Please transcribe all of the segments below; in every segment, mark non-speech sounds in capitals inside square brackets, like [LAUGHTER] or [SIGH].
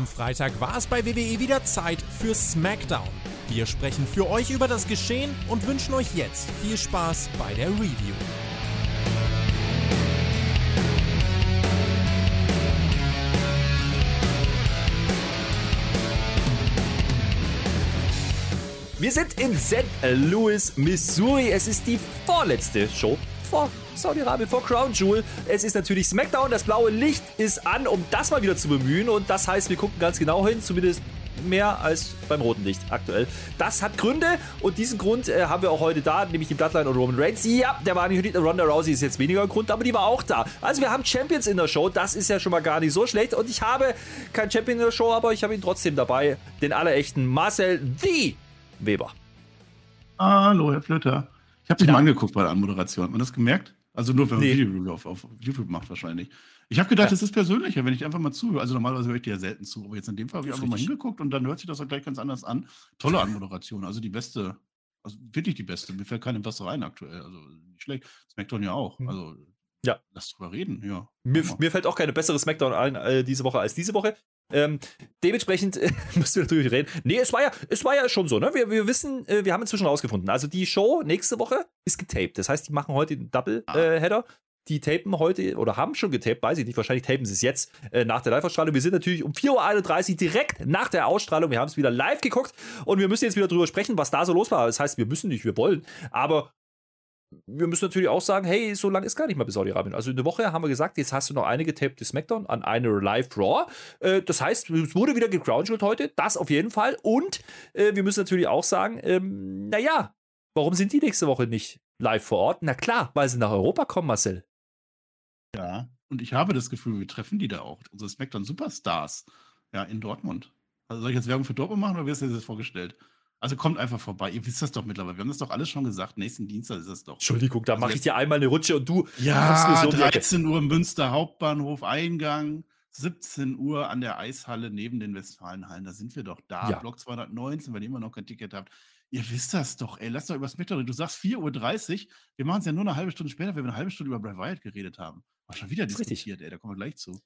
Am Freitag war es bei WWE wieder Zeit für SmackDown. Wir sprechen für euch über das Geschehen und wünschen euch jetzt viel Spaß bei der Review. Wir sind in St. Louis, Missouri. Es ist die vorletzte Show vor Saudi-Arabien, vor Crown Jewel. Es ist natürlich SmackDown. Das blaue Licht ist an, um das mal wieder zu bemühen. Und das heißt, wir gucken ganz genau hin, zumindest mehr als beim roten Licht aktuell. Das hat Gründe und diesen Grund äh, haben wir auch heute da, nämlich die Bloodline und Roman Reigns. Ja, der war nicht, Ronda Rousey ist jetzt weniger Grund, aber die war auch da. Also wir haben Champions in der Show, das ist ja schon mal gar nicht so schlecht und ich habe keinen Champion in der Show, aber ich habe ihn trotzdem dabei, den allerechten Marcel The Weber. Hallo, Herr Flöter. Ich habe dich ja. mal angeguckt bei der Anmoderation. Hat man das gemerkt? Also nur, wenn man nee. Video auf, auf, YouTube macht wahrscheinlich. Ich habe gedacht, es ja. ist persönlicher, wenn ich einfach mal zuhöre. Also normalerweise höre ich dir ja selten zu, aber jetzt in dem Fall habe ich einfach mal hingeguckt und dann hört sich das auch gleich ganz anders an. Tolle Anmoderation, also die beste, also wirklich die beste. Mir fällt keine bessere ein aktuell. Also nicht schlecht. Smackdown ja auch. Hm. Also ja. Lass drüber reden, ja. Mir, mir, fällt auch keine bessere Smackdown ein äh, diese Woche als diese Woche. Ähm, dementsprechend äh, [LAUGHS] müssen wir natürlich reden. Nee, es war ja, es war ja schon so, ne? Wir, wir wissen, äh, wir haben inzwischen rausgefunden. Also die Show nächste Woche ist getaped. Das heißt, die machen heute den Double-Header. Ah. Äh, die tapen heute oder haben schon getaped, weiß ich nicht. Wahrscheinlich tapen sie es jetzt äh, nach der Live-Ausstrahlung. Wir sind natürlich um 4.31 Uhr direkt nach der Ausstrahlung. Wir haben es wieder live geguckt und wir müssen jetzt wieder drüber sprechen, was da so los war. Das heißt, wir müssen nicht, wir wollen. Aber wir müssen natürlich auch sagen, hey, so lange ist gar nicht mal bis Saudi-Arabien. Also eine Woche haben wir gesagt, jetzt hast du noch eine getapte Smackdown an eine Live Raw. Äh, das heißt, es wurde wieder gegrounded heute, das auf jeden Fall. Und äh, wir müssen natürlich auch sagen, ähm, naja, warum sind die nächste Woche nicht live vor Ort? Na klar, weil sie nach Europa kommen, Marcel. Ja, und ich habe das Gefühl, wir treffen die da auch, unsere Smackdown Superstars, ja, in Dortmund. Also soll ich jetzt Werbung für Dortmund machen oder wie hast du dir das vorgestellt? Also kommt einfach vorbei. Ihr wisst das doch mittlerweile. Wir haben das doch alles schon gesagt. Nächsten Dienstag ist das doch. Entschuldigung, da also mache ich dir einmal eine Rutsche und du. Ja, so 13 Uhr Münster Hauptbahnhof Eingang. 17 Uhr an der Eishalle neben den Westfalenhallen. Da sind wir doch da. Ja. Block 219, wenn ihr immer noch kein Ticket habt. Ihr wisst das doch, ey. Lass doch über Smackdown. Du sagst 4.30 Uhr. Wir machen es ja nur eine halbe Stunde später, weil wir eine halbe Stunde über Bray Wyatt geredet haben. War schon wieder diskutiert, ey. Da kommen wir gleich zu.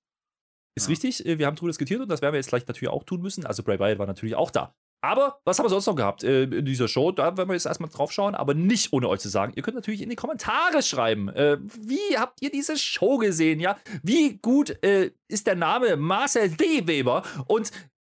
Ist ja. richtig, äh, wir haben darüber diskutiert und das werden wir jetzt gleich natürlich auch tun müssen. Also Bray Wyatt war natürlich auch da. Aber was haben wir sonst noch gehabt äh, in dieser Show? Da werden wir jetzt erstmal drauf schauen, aber nicht ohne euch zu sagen. Ihr könnt natürlich in die Kommentare schreiben. Äh, wie habt ihr diese Show gesehen? Ja, wie gut äh, ist der Name Marcel D. Weber? Und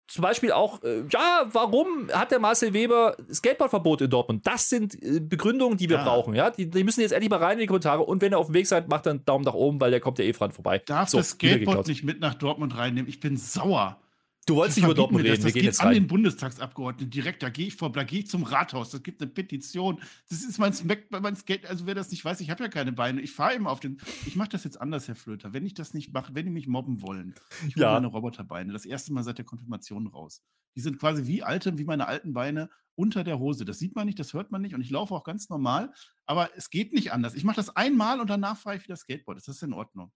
zum Beispiel auch, äh, ja, warum hat der Marcel Weber Skateboardverbot in Dortmund? Das sind äh, Begründungen, die wir ja. brauchen. Ja, die, die, müssen jetzt endlich mal rein in die Kommentare. Und wenn ihr auf dem Weg seid, macht dann Daumen nach oben, weil der kommt ja eh vorbei. Darf so, das Skateboard nicht mit nach Dortmund reinnehmen? Ich bin sauer. Du wolltest nicht über Dortmund reden, das, wir gehen jetzt an rein. den Bundestagsabgeordneten direkt, da gehe ich vor, da gehe ich zum Rathaus, das gibt eine Petition. Das ist mein, mein Skate, also wer das nicht weiß, ich habe ja keine Beine, ich fahre immer auf den, ich mache das jetzt anders, Herr Flöter, wenn ich das nicht mache, wenn die mich mobben wollen, ich hole ja. meine Roboterbeine, das erste Mal seit der Konfirmation raus. Die sind quasi wie alte, wie meine alten Beine unter der Hose. Das sieht man nicht, das hört man nicht und ich laufe auch ganz normal, aber es geht nicht anders. Ich mache das einmal und danach fahre ich wieder Skateboard, das ist in Ordnung.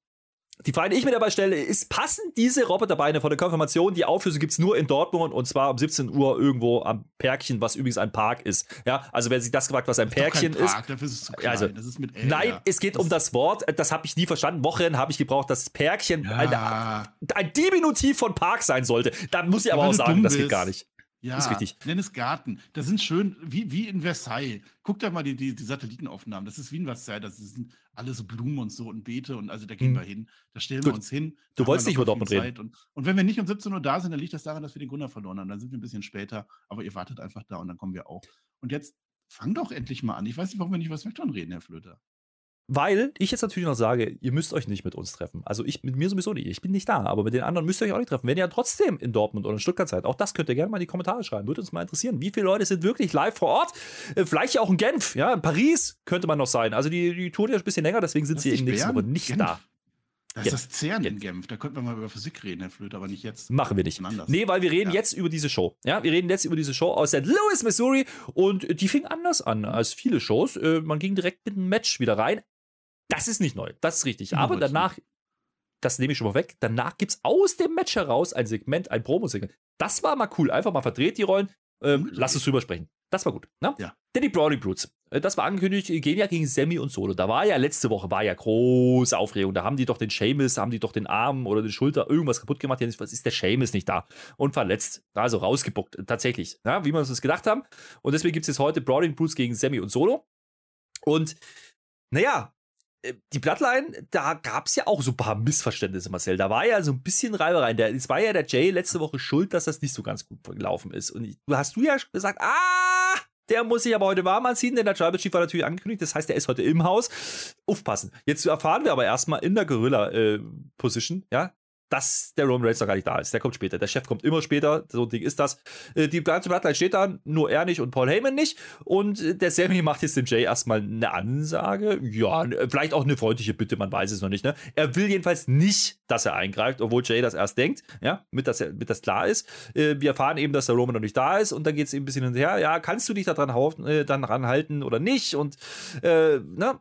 Die Frage, die ich mir dabei stelle, ist, passen diese Roboterbeine von der Konfirmation? Die Auflösung gibt es nur in Dortmund und zwar um 17 Uhr irgendwo am Pärkchen, was übrigens ein Park ist. Ja, also wer sich das gefragt, was ein das Pärkchen ist. Park, dafür ist es zu klein. Also, das ist mit L, nein, ja. es geht das um das Wort, das habe ich nie verstanden. Wochen habe ich gebraucht, dass Pärkchen ja. ein, ein, Diminutiv von Park sein sollte. Da muss ich aber auch sagen, das geht gar nicht. Ja, ist richtig. nenn es Garten. Das sind schön, wie, wie in Versailles. Guck da mal die, die, die Satellitenaufnahmen. Das ist wie in Versailles. Das sind alle so Blumen und so und Beete und also da gehen hm. wir hin. Da stellen wir uns hin. Du wolltest nicht über Dortmund reden. Und, und, wenn wir nicht um 17 Uhr da sind, dann liegt das daran, dass wir den Gründer verloren haben. Dann sind wir ein bisschen später, aber ihr wartet einfach da und dann kommen wir auch. Und jetzt fang doch endlich mal an. Ich weiß nicht, warum wir nicht über Smackdown reden, Herr Flöter. Weil ich jetzt natürlich noch sage, ihr müsst euch nicht mit uns treffen. Also ich mit mir sowieso nicht. Ich bin nicht da, aber mit den anderen müsst ihr euch auch nicht treffen. Wenn ihr trotzdem in Dortmund oder in Stuttgart seid, auch das könnt ihr gerne mal in die Kommentare schreiben. Würde uns mal interessieren. Wie viele Leute sind wirklich live vor Ort? Äh, vielleicht ja auch in Genf, ja, in Paris könnte man noch sein. Also die, die Tour ist ein bisschen länger, deswegen sind das sie in nächster Woche nicht Genf. da. Das ist das CERN in Genf. Da könnten wir mal über Physik reden, Herr Flöte, aber nicht jetzt. Machen wir nicht. Nee, weil wir reden ja. jetzt über diese Show. Ja, wir reden jetzt über diese Show aus St. Louis, Missouri. Und die fing anders an als viele Shows. Äh, man ging direkt mit einem Match wieder rein. Das ist nicht neu, das ist richtig. Aber danach, das nehme ich schon mal weg, danach gibt es aus dem Match heraus ein Segment, ein Promo-Segment. Das war mal cool. Einfach mal verdreht die Rollen. Ähm, lass uns drüber sprechen. Das war gut. Ne? Ja. Denn die Brownie Brutes, äh, das war angekündigt, gehen ja gegen Sammy und Solo. Da war ja letzte Woche war ja große Aufregung. Da haben die doch den Seamus, haben die doch den Arm oder die Schulter irgendwas kaputt gemacht. Jetzt ist der Seamus nicht da und verletzt. Also rausgebuckt, tatsächlich. Ja, wie wir uns das gedacht haben. Und deswegen gibt es jetzt heute Brownie Brutes gegen Sammy und Solo. Und naja, die Bloodline, da gab es ja auch so ein paar Missverständnisse, Marcel. Da war ja so ein bisschen Reibereien. Es war ja der Jay letzte Woche schuld, dass das nicht so ganz gut gelaufen ist. Und du hast du ja gesagt, ah, der muss sich aber heute warm anziehen, denn der Tribal Chief war natürlich angekündigt. Das heißt, er ist heute im Haus. Aufpassen. Jetzt erfahren wir aber erstmal in der Gorilla-Position, äh, ja, dass der Roman Reigns noch gar nicht da ist. Der kommt später. Der Chef kommt immer später. So ein Ding ist das. Äh, die ganze Bloodline steht da, nur er nicht und Paul Heyman nicht. Und äh, der Sammy macht jetzt dem Jay erstmal eine Ansage. Ja, vielleicht auch eine freundliche Bitte, man weiß es noch nicht. Ne? Er will jedenfalls nicht, dass er eingreift, obwohl Jay das erst denkt, ja, mit dass, er, mit das klar ist. Äh, wir erfahren eben, dass der Roman noch nicht da ist und dann geht es eben ein bisschen hinterher. Ja, kannst du dich daran äh, dann ranhalten oder nicht? Und äh, ne?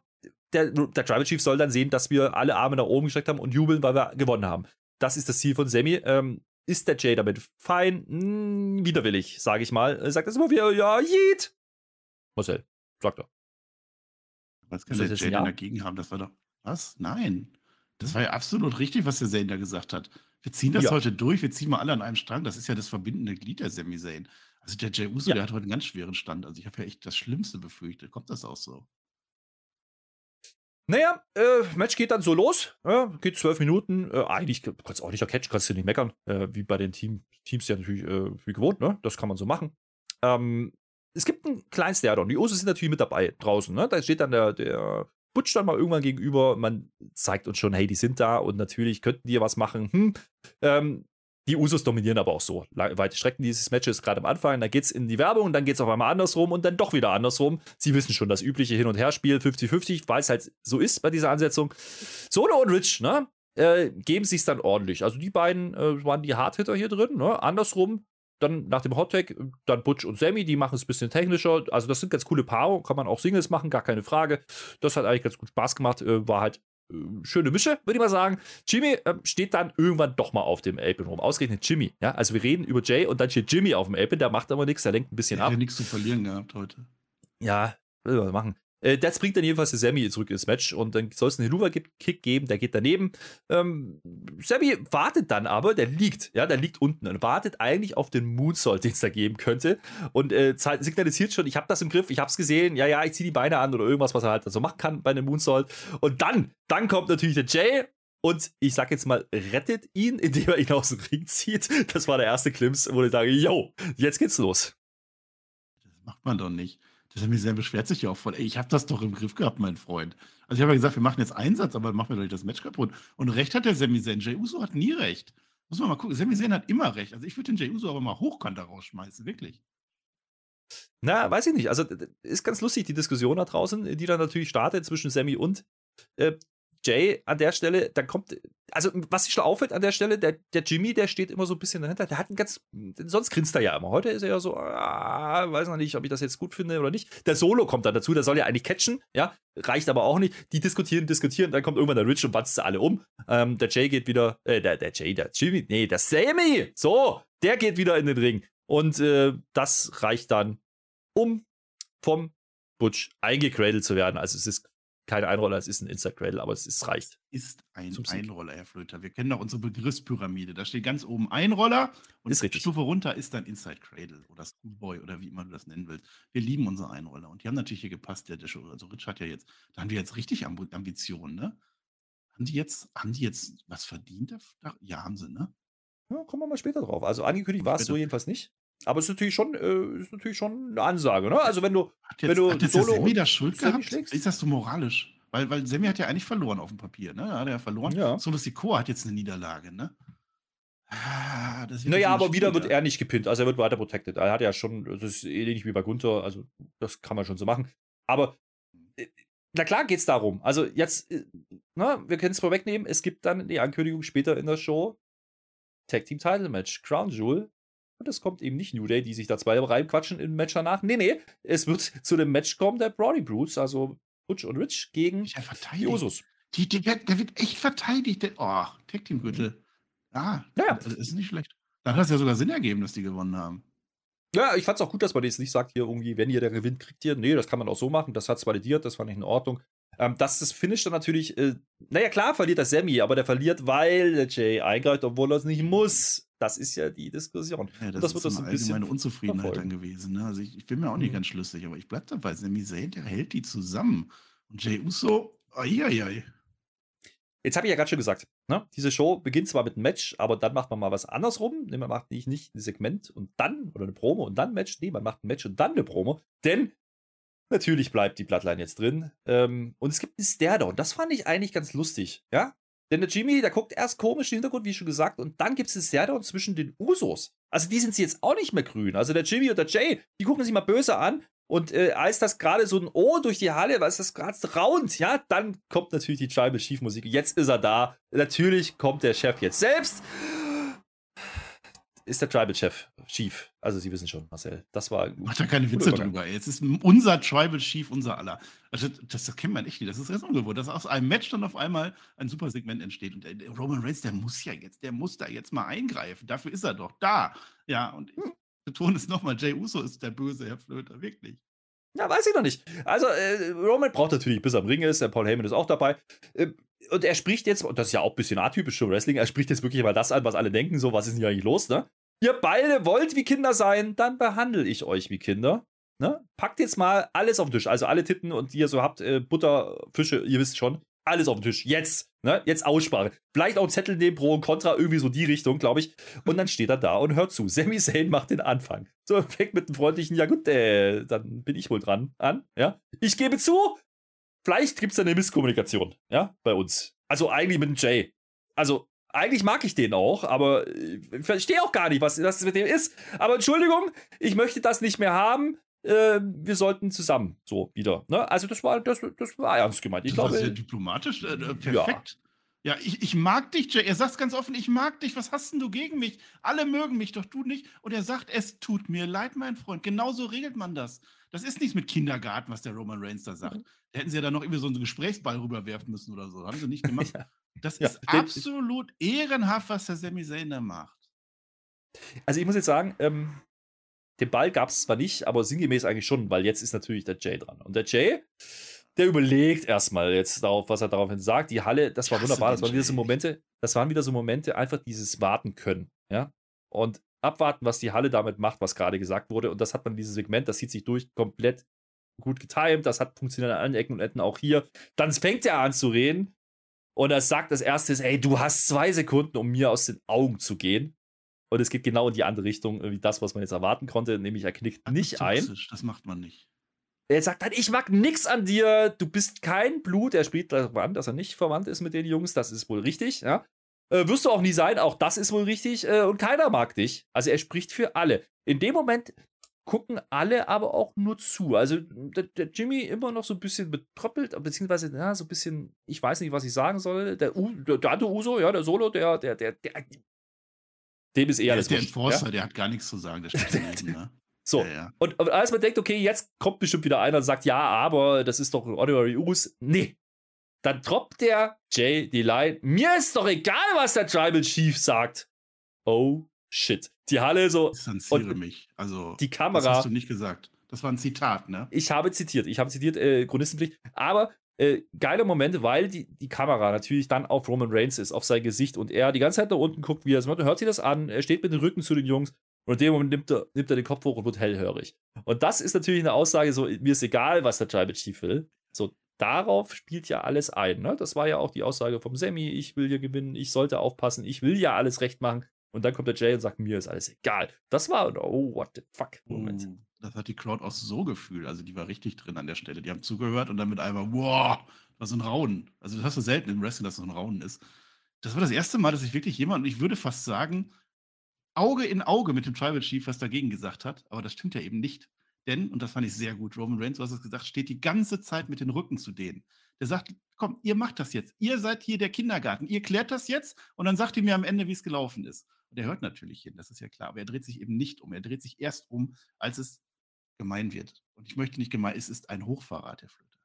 der, der Tribal Chief soll dann sehen, dass wir alle Arme nach oben gestreckt haben und jubeln, weil wir gewonnen haben das ist das Ziel von Sammy. Ähm, ist der Jay damit fein? Hm, widerwillig, sage ich mal. Er sagt das immer wieder, ja, jeet. Marcel, sagt er. Was kann der Jay denn dagegen haben? Das war doch. Was? Nein. Das war ja absolut richtig, was der Zane da gesagt hat. Wir ziehen das ja. heute durch, wir ziehen mal alle an einem Strang. Das ist ja das verbindende Glied der Sami Zayn. Also der Jay Uso, ja. der hat heute einen ganz schweren Stand. Also ich habe ja echt das Schlimmste befürchtet. Kommt das auch so? Naja, äh, Match geht dann so los. Ja, geht zwölf Minuten. Äh, eigentlich kannst du auch nicht Catch, kannst du nicht meckern. Äh, wie bei den Team, Teams ja natürlich äh, wie gewohnt, ne? Das kann man so machen. Ähm, es gibt einen kleinen Stare-Down. Die Usos sind natürlich mit dabei draußen. Ne? Da steht dann der, der Butch dann mal irgendwann gegenüber. Man zeigt uns schon, hey, die sind da und natürlich könnten die was machen. Hm. Ähm, die Usos dominieren aber auch so. Weite Strecken dieses Matches gerade am Anfang. Da geht es in die Werbung dann geht es auf einmal andersrum und dann doch wieder andersrum. Sie wissen schon, das übliche Hin- und Herspiel 50-50, weil es halt so ist bei dieser Ansetzung. Solo und Rich, ne? Äh, geben sich dann ordentlich. Also die beiden äh, waren die Hardhitter hier drin, ne? Andersrum, dann nach dem Hottag, dann Butch und Sammy, die machen es ein bisschen technischer. Also das sind ganz coole Paare, kann man auch Singles machen, gar keine Frage. Das hat eigentlich ganz gut Spaß gemacht, äh, war halt schöne Mische, würde ich mal sagen. Jimmy äh, steht dann irgendwann doch mal auf dem Apron rum. Ausgerechnet Jimmy. Ja? Also wir reden über Jay und dann steht Jimmy auf dem Apron, der macht aber nichts, der lenkt ein bisschen der ab. Hat ja nichts zu verlieren gehabt heute. Ja, will was machen. Äh, das bringt dann jedenfalls Sammy zurück ins Match und dann soll es einen Helluva-Kick geben, der geht daneben. Ähm, Sammy wartet dann aber, der liegt, ja, der liegt unten und wartet eigentlich auf den Moonsault, den es da geben könnte und äh, signalisiert schon, ich habe das im Griff, ich habe es gesehen, ja, ja, ich ziehe die Beine an oder irgendwas, was er halt so machen kann bei einem Moonsault. Und dann, dann kommt natürlich der Jay und ich sag jetzt mal, rettet ihn, indem er ihn aus dem Ring zieht. Das war der erste Klims, wo ich sage, yo, jetzt geht's los. Das macht man doch nicht. Mir sehr beschwert sich ja auch voll. Ey, ich habe das doch im Griff gehabt, mein Freund. Also ich habe ja gesagt, wir machen jetzt Einsatz, aber machen wir doch nicht das Match kaputt. Und recht hat der Sami Zayn. Jey Uso hat nie recht. Muss man mal gucken. Sami Zayn hat immer recht. Also ich würde den Jey Uso aber mal hochkant rausschmeißen, wirklich. Na, weiß ich nicht. Also ist ganz lustig, die Diskussion da draußen, die dann natürlich startet zwischen Sammy und äh, Jay an der Stelle, dann kommt, also was sich schon auffällt an der Stelle, der, der Jimmy, der steht immer so ein bisschen dahinter, der hat einen ganz, sonst grinst er ja immer. Heute ist er ja so, ah, weiß noch nicht, ob ich das jetzt gut finde oder nicht. Der Solo kommt dann dazu, der soll ja eigentlich catchen, ja, reicht aber auch nicht. Die diskutieren, diskutieren, dann kommt irgendwann der Rich und batzt sie alle um. Ähm, der Jay geht wieder, äh, der, der Jay, der Jimmy, nee, der Sammy, so, der geht wieder in den Ring. Und äh, das reicht dann, um vom Butch eingecradelt zu werden. Also es ist kein Einroller, es ist ein Inside Cradle, aber es ist, reicht. Ist ein Einroller, Herr Flöter. Wir kennen doch unsere Begriffspyramide. Da steht ganz oben Einroller und ist richtig. Stufe runter ist dann Inside Cradle oder Schoolboy oder wie immer du das nennen willst. Wir lieben unsere Einroller und die haben natürlich hier gepasst. Der, der also Rich hat ja jetzt, da haben die jetzt richtig Ambitionen, ne? Haben die jetzt, haben die jetzt was verdient? Ja, haben sie, ne? Ja, kommen wir mal später drauf. Also angekündigt war es so jedenfalls nicht. Aber es ist natürlich schon, äh, ist natürlich schon eine Ansage, ne? Also wenn du, hat jetzt, wenn du hat jetzt Solo Sammy da Schuld gehabt? Schlägst? Ist das so moralisch? Weil, weil Sammy hat ja eigentlich verloren auf dem Papier, ne? Hat er ja verloren. Ja. Solo Sikoa hat jetzt eine Niederlage, ne? Ah, naja, aber wieder wird er nicht gepinnt, also er wird weiter protected. Er hat ja schon, das ist ähnlich wie bei Gunther, also das kann man schon so machen. Aber äh, na klar geht es darum. Also jetzt, äh, na, wir können es vorwegnehmen, es gibt dann die Ankündigung später in der Show, Tag Team Title Match, Crown Jewel und es kommt eben nicht New Day, die sich da zwei reinquatschen im Match danach. Nee, nee, es wird [LAUGHS] zu dem Match kommen der Brody Brutes, also Butch und Rich gegen die Usos. Die, die, der, wird echt verteidigt. Der, oh, Tag Team Gürtel. Ah, ja, ja. ist nicht schlecht. Dann hat es ja sogar Sinn ergeben, dass die gewonnen haben. Ja, ich fand es auch gut, dass man jetzt nicht sagt, hier irgendwie, wenn ihr der gewinnt, kriegt ihr. Nee, das kann man auch so machen. Das hat es validiert, das fand ich in Ordnung. Ähm, dass das Finish dann natürlich, äh, naja, klar verliert der Sammy, aber der verliert, weil der Jay eingreift, obwohl er es nicht muss. Das ist ja die Diskussion. Ja, das, das ist wird das eine ein bisschen allgemeine Unzufriedenheit verfolgen. dann gewesen. Ne? Also ich, ich bin mir auch nicht Mhm. ganz schlüssig, aber ich bleibe dabei. Sami Zayn, der hält die zusammen. Und Jey Uso, ai. Jetzt habe ich ja gerade schon gesagt, ne? diese Show beginnt zwar mit einem Match, aber dann macht man mal was andersrum. Nee, man macht nicht, nicht ein Segment und dann oder eine Promo und dann ein Match. Nee, man macht ein Match und dann eine Promo. Denn natürlich bleibt die Bloodline jetzt drin. Ähm, und es gibt einen Stare-Down. Das fand ich eigentlich ganz lustig. Ja? Denn der Jimmy, der guckt erst komisch im Hintergrund, wie schon gesagt, und dann gibt es einen Stare-Down zwischen den Usos. Also die sind sie jetzt auch nicht mehr grün. Also der Jimmy und der Jay, die gucken sich mal böse an. Und äh, als das gerade so ein O durch die Halle, als das gerade raunt, ja, dann kommt natürlich die Tribal Chief Musik. Jetzt ist er da. Natürlich kommt der Chef jetzt selbst. Ist der Tribal Chef Chief. Also Sie wissen schon, Marcel. Das war Macht da keine Witze drüber. Jetzt ist unser Tribal Chief unser aller. Also das, das kennt man echt nicht. Das ist ganz ungewohnt, dass aus einem Match dann auf einmal ein super Segment entsteht. Und der, der Roman Reigns, der muss ja jetzt, der muss da jetzt mal eingreifen. Dafür ist er doch da. Ja, und ich betone es nochmal, Jay Uso ist der böse Herr Flöter, wirklich. Ja, weiß ich noch nicht. Also, äh, Roman braucht natürlich, bis er am Ring ist. Der Paul Heyman ist auch dabei. Äh, und er spricht jetzt, und das ist ja auch ein bisschen atypisch für Wrestling, er spricht jetzt wirklich mal das an, was alle denken, so, was ist denn hier eigentlich los, ne? Ihr beide wollt wie Kinder sein, dann behandle ich euch wie Kinder. Ne? Packt jetzt mal alles auf den Tisch. Also alle Titten und die ihr so habt, äh, Butter, Fische, ihr wisst schon. Alles auf den Tisch. Jetzt. Ne? Jetzt Aussprache. Vielleicht auch einen Zettel nehmen, Pro und Contra, irgendwie so die Richtung, glaube ich. Und dann steht er da und hört zu. Sami Zayn macht den Anfang. So, fängt mit einem freundlichen, ja gut, äh, dann bin ich wohl dran an. Ja? Ich gebe zu, vielleicht gibt es da eine Misskommunikation, ja, bei uns. Also eigentlich mit dem Jay. Also, eigentlich mag ich den auch, aber äh, ich verstehe auch gar nicht, was das mit dem ist. Aber Entschuldigung, ich möchte das nicht mehr haben. Äh, wir sollten zusammen so wieder. Ne? Also, das war, das, das war ernst gemeint. Ich das war glaube, sehr diplomatisch, äh, äh, perfekt. Ja, ich, ich mag dich, Jay. Er sagt ganz offen, ich mag dich. Was hast denn du gegen mich? Alle mögen mich, doch du nicht. Und er sagt, es tut mir leid, mein Freund. Genauso regelt man das. Das ist nichts mit Kindergarten, was der Roman Reigns da sagt. Mhm. Da hätten sie ja dann noch irgendwie so einen Gesprächsball rüberwerfen müssen oder so. Haben sie nicht gemacht. [LAUGHS] Ja. Das Ja, ist absolut ehrenhaft, was der Sami Zayn da macht. Also ich muss jetzt sagen, ähm, den Ball gab es zwar nicht, aber sinngemäß eigentlich schon, weil jetzt ist natürlich der Jay dran. Und der Jay, der überlegt erstmal jetzt darauf, was er daraufhin sagt. Die Halle, das war Ich hasse wunderbar, das waren wieder so. Momente, das waren wieder so Momente, einfach dieses Warten können, ja. Und abwarten, was die Halle damit macht, was gerade gesagt wurde. Und das hat man in diesem Segment, das zieht sich durch, komplett gut getimt. Das hat funktioniert an allen Ecken und Enden auch hier. Dann fängt er an zu reden und er sagt als erstes, ey, du hast zwei Sekunden, um mir aus den Augen zu gehen. Und es geht genau in die andere Richtung, wie das, was man jetzt erwarten konnte, nämlich er knickt nicht ein. Das macht man nicht. Er sagt dann, ich mag nix an dir, du bist kein Blut. Er spielt darauf an, dass er nicht verwandt ist mit den Jungs, das ist wohl richtig, ja. Äh, wirst du auch nie sein, auch das ist wohl richtig. Äh, und keiner mag dich. Also er spricht für alle. In dem Moment gucken alle aber auch nur zu. Also der, der Jimmy immer noch so ein bisschen betröppelt, beziehungsweise ja, so ein bisschen, ich weiß nicht, was ich sagen soll. Der, U, der, andere Uso, ja, der Solo, der, der, der, der dem ist eher Der alles der Enforcer, ja? der hat gar nichts zu sagen. Der steht daneben, [LAUGHS] ne? So, Ja, ja. und, und als man denkt, okay, jetzt kommt bestimmt wieder einer und sagt, ja, aber das ist doch Honorary Us. Nee. Dann droppt der Jay die Line. Mir ist doch egal, was der Tribal Chief sagt. Oh shit. Die Halle so, Distanziere Und mich. Also, die das Kamera. hast du nicht gesagt. Das war ein Zitat, ne? Ich habe zitiert, ich habe zitiert, äh, Chronistenpflicht, aber äh, geile Momente, weil die, die Kamera natürlich dann auf Roman Reigns ist, auf sein Gesicht und er die ganze Zeit nach unten guckt, wie er es macht, hört sich das an, er steht mit dem Rücken zu den Jungs und in dem Moment nimmt er, nimmt er den Kopf hoch und wird hellhörig. Und das ist natürlich eine Aussage, so, mir ist egal, was der Tribal Chief will. So, darauf spielt ja alles ein. Ne? Das war ja auch die Aussage vom Sammy, ich will hier gewinnen, ich sollte aufpassen, ich will ja alles recht machen. Und dann kommt der Jay und sagt, mir ist alles egal. Das war, oh, what the fuck, Moment. Oh, das hat die Crowd auch so gefühlt. Also die war richtig drin an der Stelle. Die haben zugehört und dann mit einmal, wow, was ein Raunen. Also das hast du selten im Wrestling, dass so ein Raunen ist. Das war das erste Mal, dass ich wirklich jemand, und ich würde fast sagen, Auge in Auge mit dem Tribal Chief was dagegen gesagt hat. Aber das stimmt ja eben nicht. Denn, und das fand ich sehr gut, Roman Reigns, du hast es gesagt, steht die ganze Zeit mit den Rücken zu denen. Der sagt, komm, ihr macht das jetzt. Ihr seid hier der Kindergarten. Ihr klärt das jetzt und dann sagt ihr mir am Ende, wie es gelaufen ist. Und er hört natürlich hin, das ist ja klar. Aber er dreht sich eben nicht um. Er dreht sich erst um, als es gemein wird. Und ich möchte nicht gemein, es ist ein Hochverrat, Herr Flöter.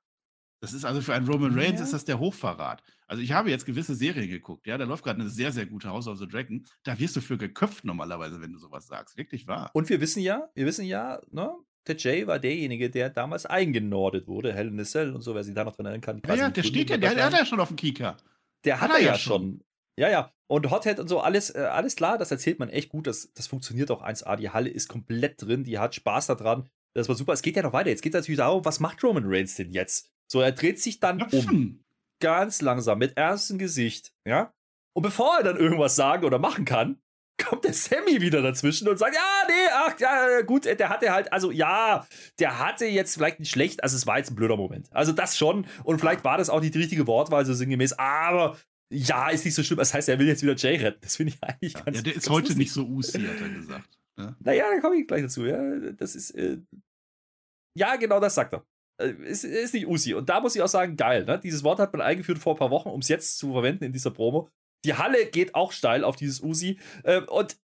Das ist also für einen Roman Reigns Ja. ist das der Hochverrat. Also ich habe jetzt gewisse Serien geguckt, ja, da läuft gerade eine sehr, sehr gute House of the Dragon. Da wirst du für geköpft normalerweise, wenn du sowas sagst. Wirklich wahr. Und wir wissen ja, wir wissen ja, ne, der Jay war derjenige, der damals eingenordet wurde, Hell in a Cell und so, wer sich da noch dran erinnern kann. Ja, ja, der steht ja, der der, hat ja schon auf dem Kieker. Der hat Hat er er ja ja schon. Ja, ja. Und Hothead und so, alles, äh, alles klar, das erzählt man echt gut. Das, das funktioniert auch 1A. Die Halle ist komplett drin, die hat Spaß daran. Das war super. Es geht ja noch weiter. Jetzt geht es natürlich darum, was macht Roman Reigns denn jetzt? So, er dreht sich dann um. Ganz langsam, mit ernstem Gesicht. Ja. Und bevor er dann irgendwas sagen oder machen kann, [LAUGHS] kommt der Sammy wieder dazwischen und sagt, ja, nee, ach, ja, gut, der hatte halt, also ja, der hatte jetzt vielleicht nicht schlecht, also es war jetzt ein blöder Moment. Also das schon und vielleicht war das auch nicht die richtige Wortwahl so sinngemäß, aber ja, ist nicht so schlimm. Das heißt, er will jetzt wieder Jay retten. Das finde ich eigentlich Ja, ganz der ist heute lustig. nicht so Usi, hat er gesagt. Ja. Naja, da komme ich gleich dazu. Ja, das ist. Äh, ja, genau das sagt er. Äh, Ist, ist nicht Usi. Und da muss ich auch sagen, geil. Ne? Dieses Wort hat man eingeführt vor ein paar Wochen, um es jetzt zu verwenden in dieser Promo. Die Halle geht auch steil auf dieses Usi. Äh, und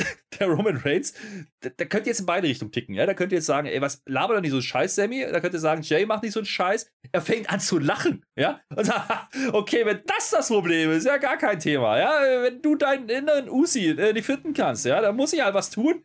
[LAUGHS] der Roman Reigns, da, da könnt jetzt in beide Richtungen ticken. Ja? Da könnt jetzt sagen, ey, was labert doch nicht so ein Scheiß, Sammy? Da könnt ihr sagen, Jay macht nicht so einen Scheiß. Er fängt an zu lachen. Ja? Und sagt, [LAUGHS] okay, wenn das das Problem ist, ja gar kein Thema. Ja? Wenn du deinen inneren Usi äh, nicht finden kannst, ja, dann muss ich halt was tun.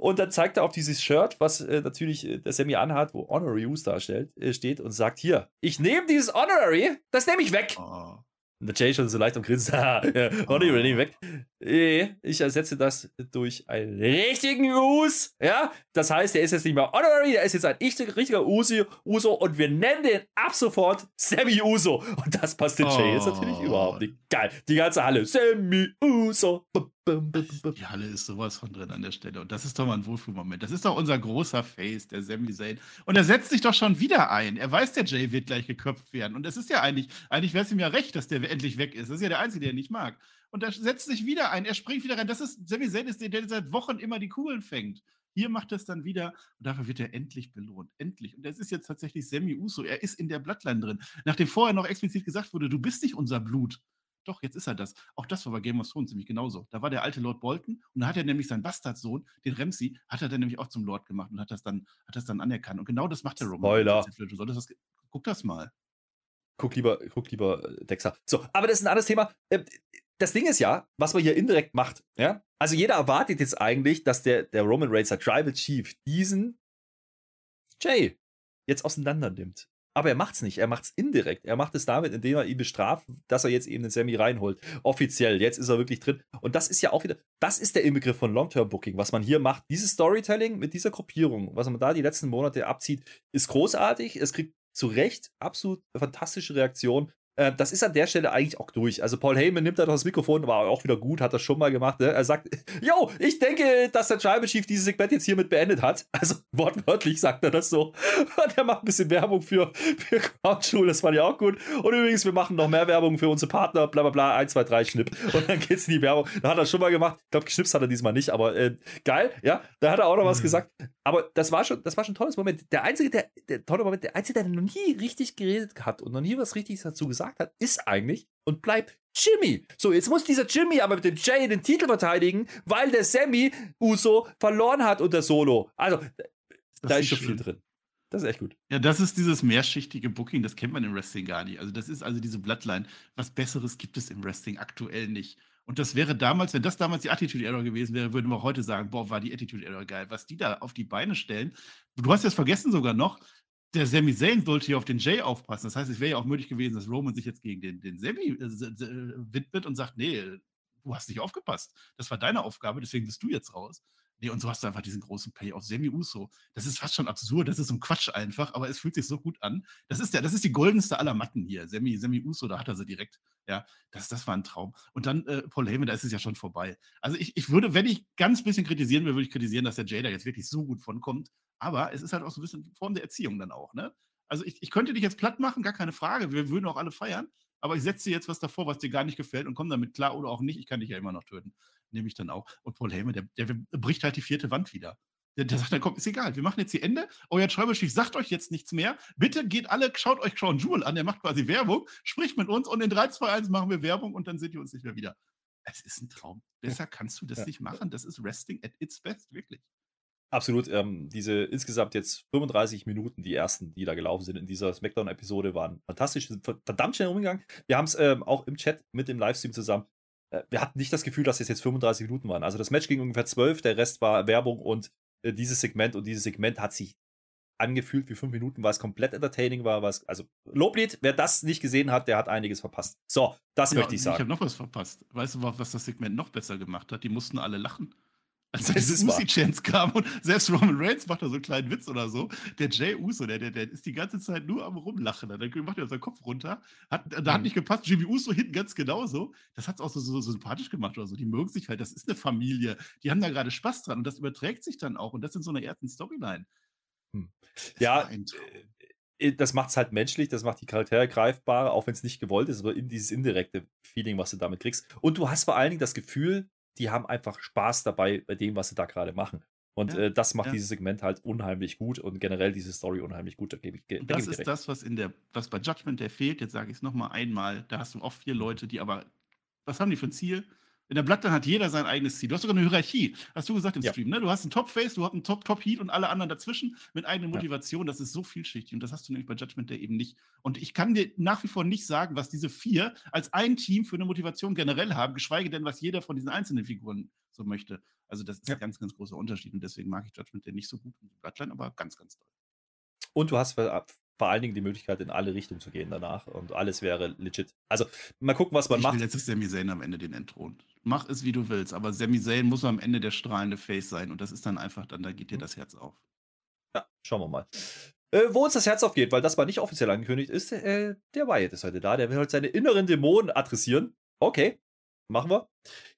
Und dann zeigt er auf dieses Shirt, was äh, natürlich äh, der Sammy anhat, wo Honorary Use darstellt, äh, steht und sagt: Hier, ich nehme dieses Honorary, das nehme ich weg. Oh. Und der Jay schon so leicht am Grinsen: [LAUGHS] Honorary nehme ich weg. Nee, ich ersetze das durch einen richtigen Use. Ja, das heißt, der ist jetzt nicht mehr Honorary, der ist jetzt ein richtig- richtiger Usi, Uso und wir nennen den ab sofort Sammy Uso. Und das passt den Jay jetzt natürlich Oh. überhaupt nicht. Geil, die ganze Halle: Sammy Uso. Die Halle ist sowas von drin an der Stelle. Und das ist doch mal ein Wohlfühlmoment. Das ist doch unser großer Face, der Sami Zayn. Und er setzt sich doch schon wieder ein. Er weiß, der Jay wird gleich geköpft werden. Und es ist ja eigentlich, eigentlich wäre es ihm ja recht, dass der endlich weg ist. Das ist ja der Einzige, der ihn nicht mag. Und er setzt sich wieder ein. Er springt wieder rein. Das ist, Sami Zayn ist der, der seit Wochen immer die Kugeln fängt. Hier macht er es dann wieder und dafür wird er endlich belohnt. Endlich. Und das ist jetzt tatsächlich Sammy Uso. Er ist in der Bloodline drin. Nachdem vorher noch explizit gesagt wurde, du bist nicht unser Blut. Doch, jetzt ist er das. Auch das war bei Game of Thrones nämlich genauso. Da war der alte Lord Bolton und da hat er nämlich seinen Bastardsohn, den Ramsey, hat er dann nämlich auch zum Lord gemacht und hat das dann, hat das dann anerkannt. Und genau das macht der Roman. Spoiler. Du solltest das, guck das mal. guck lieber, guck lieber äh, Dexter. So, aber das ist ein anderes Thema. Das Ding ist ja, was man hier indirekt macht, ja. Also jeder erwartet jetzt eigentlich, dass der, der Roman Reigns, der Tribal Chief, diesen Jay jetzt auseinander nimmt. Aber er macht's nicht. Er macht's indirekt. Er macht es damit, indem er ihn bestraft, dass er jetzt eben den Sammy reinholt. Offiziell. Jetzt ist er wirklich drin. Und das ist ja auch wieder, das ist der Inbegriff von Long-Term-Booking, was man hier macht. Dieses Storytelling mit dieser Gruppierung, was man da die letzten Monate abzieht, ist großartig. Es kriegt zu Recht absolut fantastische Reaktionen. Äh, Das ist an der Stelle eigentlich auch durch. Also Paul Heyman nimmt da doch das Mikrofon, war auch wieder gut, hat das schon mal gemacht. Ne? Er sagt, [LAUGHS] yo, ich denke, dass der Tribal Chief dieses Segment jetzt hiermit beendet hat. Also [LAUGHS] wortwörtlich sagt er das so. Und er macht ein bisschen Werbung für, für Jewel, das fand ich auch gut. Und übrigens, wir machen noch mehr Werbung für unsere Partner, bla bla bla, 1, 2, 3, Schnipp. Und dann geht's in die Werbung. Da hat er schon mal gemacht. Ich glaube, geschnipst hat er diesmal nicht, aber äh, geil, ja. Da hat er auch noch was Mhm. gesagt. Aber das war schon, das war schon ein tolles Moment. Der einzige, der, der tolle Moment, der einzige, der noch nie richtig geredet hat und noch nie was Richtiges dazu gesagt hat, ist eigentlich und bleibt Jimmy. So, jetzt muss dieser Jimmy aber mit dem Jay den Titel verteidigen, weil der Sammy Uso verloren hat unter Solo. Also, da ist schon viel drin. Das ist echt gut. Ja, das ist dieses mehrschichtige Booking, das kennt man im Wrestling gar nicht. Also das ist also diese Bloodline. Was Besseres gibt es im Wrestling aktuell nicht. Und das wäre damals, wenn das damals die Attitude Era gewesen wäre, würden wir heute sagen, boah, war die Attitude Era geil. Was die da auf die Beine stellen. Du hast jetzt vergessen sogar noch, der Sami Zayn sollte hier auf den Jay aufpassen. Das heißt, es wäre ja auch möglich gewesen, dass Roman sich jetzt gegen den, den Sami äh, äh, widmet und sagt, nee, du hast nicht aufgepasst. Das war deine Aufgabe, deswegen bist du jetzt raus. Nee, und so hast du einfach diesen großen Payoff. Semi Uso. Das ist fast schon absurd. Das ist so ein Quatsch einfach, aber es fühlt sich so gut an. Das ist der, das ist die goldenste aller Matten hier. Semi, Semi Uso, da hat er sie direkt. Ja, das, das war ein Traum. Und dann äh, Paul Heyman, da ist es ja schon vorbei. Also ich, ich würde, wenn ich ganz bisschen kritisieren will, würde ich kritisieren, dass der Jada jetzt wirklich so gut von kommt. Aber es ist halt auch so ein bisschen Form der Erziehung dann auch, ne? Also ich, ich könnte dich jetzt platt machen, gar keine Frage. Wir würden auch alle feiern. Aber ich setze dir jetzt was davor, was dir gar nicht gefällt und komm damit klar oder auch nicht. Ich kann dich ja immer noch töten. Nehme ich dann auch. Und Paul Heyman, der, der bricht halt die vierte Wand wieder. Der, der sagt dann, komm, ist egal, wir machen jetzt hier Ende. Euer Schreiberschiff sagt euch jetzt nichts mehr. Bitte geht alle, schaut euch Crown Jewel an, der macht quasi Werbung, spricht mit uns und in 3, 2, 1 machen wir Werbung und dann seht ihr uns nicht mehr wieder. Es ist ein Traum. Besser kannst du das Ja. nicht machen. Das ist Wrestling at its best, wirklich. Absolut. Ähm, diese insgesamt jetzt 35 Minuten, die ersten, die da gelaufen sind in dieser Smackdown-Episode, waren fantastisch, sind verdammt schnell umgegangen. Wir haben es ähm, auch im Chat mit dem Livestream zusammen. Äh, wir hatten nicht das Gefühl, dass es jetzt 35 Minuten waren. Also das Match ging ungefähr 12, der Rest war Werbung und äh, dieses Segment und dieses Segment hat sich angefühlt wie fünf Minuten, weil es komplett entertaining war. Was, also Loblied, wer das nicht gesehen hat, der hat einiges verpasst. So, das ja, möchte ich sagen. Ich habe noch was verpasst. Weißt du, was das Segment noch besser gemacht hat? Die mussten alle lachen. Als diese Usi-Chance kam und selbst Roman Reigns macht da so einen kleinen Witz oder so. Der Jay Uso, der, der, der ist die ganze Zeit nur am Rumlachen. Dann macht er seinen Kopf runter. Hat, da mhm. hat nicht gepasst. Jimmy Uso hinten ganz genauso. Das hat es auch so, so, so, sympathisch gemacht oder so. Die mögen sich halt. Das ist eine Familie. Die haben da gerade Spaß dran und das überträgt sich dann auch. Und das in so einer ersten Storyline. Hm. Ja, äh, äh, das macht es halt menschlich, das macht die Charaktere greifbar, auch wenn es nicht gewollt ist, aber in dieses indirekte Feeling, was du damit kriegst. Und du hast vor allen Dingen das Gefühl, die haben einfach Spaß dabei bei dem, was sie da gerade machen. Und ja, äh, das macht ja. dieses Segment halt unheimlich gut und generell diese Story unheimlich gut. Da gebe ich, da das ist das, was in der, was bei Judgment der fehlt. Jetzt sage ich es nochmal einmal. Da hast du oft vier Leute, die aber, was haben die für ein Ziel? In der Bloodline hat jeder sein eigenes Ziel. Du hast sogar eine Hierarchie, hast du gesagt im ja. Stream. Ne? Du hast einen Top-Face, du hast einen Top-Top-Heat und alle anderen dazwischen mit eigener Motivation. Ja. Das ist so vielschichtig und das hast du nämlich bei Judgment Day eben nicht. Und ich kann dir nach wie vor nicht sagen, was diese vier als ein Team für eine Motivation generell haben, geschweige denn, was jeder von diesen einzelnen Figuren so möchte. Also das ist ja. ein ganz, ganz großer Unterschied und deswegen mag ich Judgment Day nicht so gut und Bloodline, aber ganz, ganz toll. Und du hast vor allen Dingen die Möglichkeit, in alle Richtungen zu gehen danach. Und alles wäre legit. Also, mal gucken, was man ich macht. Will jetzt ist Sami Zayn am Ende den entthront. Mach es, wie du willst. Aber Sami Zayn muss am Ende der strahlende Face sein. Und das ist dann einfach, dann da geht dir mhm. das Herz auf. Ja, schauen wir mal. Äh, wo uns das Herz aufgeht, weil das mal nicht offiziell angekündigt ist, äh, der Wyatt ist heute da. Der will heute seine inneren Dämonen adressieren. Okay, machen wir.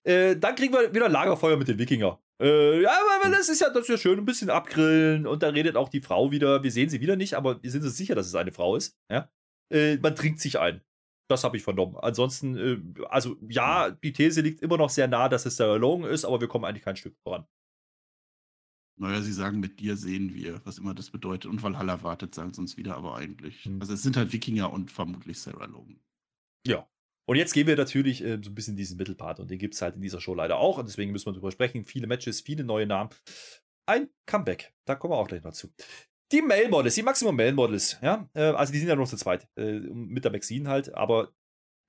Äh, dann kriegen wir wieder Lagerfeuer mit den Wikinger. Äh, ja, aber das ist ja, das ist ja schön, ein bisschen abgrillen und dann redet auch die Frau wieder. Wir sehen sie wieder nicht, aber wir sind uns sicher, dass es eine Frau ist. Ja? Äh, man trinkt sich ein. Das habe ich vernommen. Ansonsten, äh, also ja, die These liegt immer noch sehr nah, dass es Sarah Logan ist, aber wir kommen eigentlich kein Stück voran. Naja, sie sagen, mit dir sehen wir, was immer das bedeutet. Und Valhalla wartet, sagen sie uns wieder, aber eigentlich. Hm. Also es sind halt Wikinger und vermutlich Sarah Logan. Ja, und jetzt gehen wir natürlich äh, so ein bisschen diesen Mittelpart und den gibt es halt in dieser Show leider auch und deswegen müssen wir darüber sprechen. Viele Matches, viele neue Namen. Ein Comeback, da kommen wir auch gleich noch zu. Die Male Models, die Maximum Male Models, ja, äh, also die sind ja noch zu zweit, äh, mit der Maxine halt, aber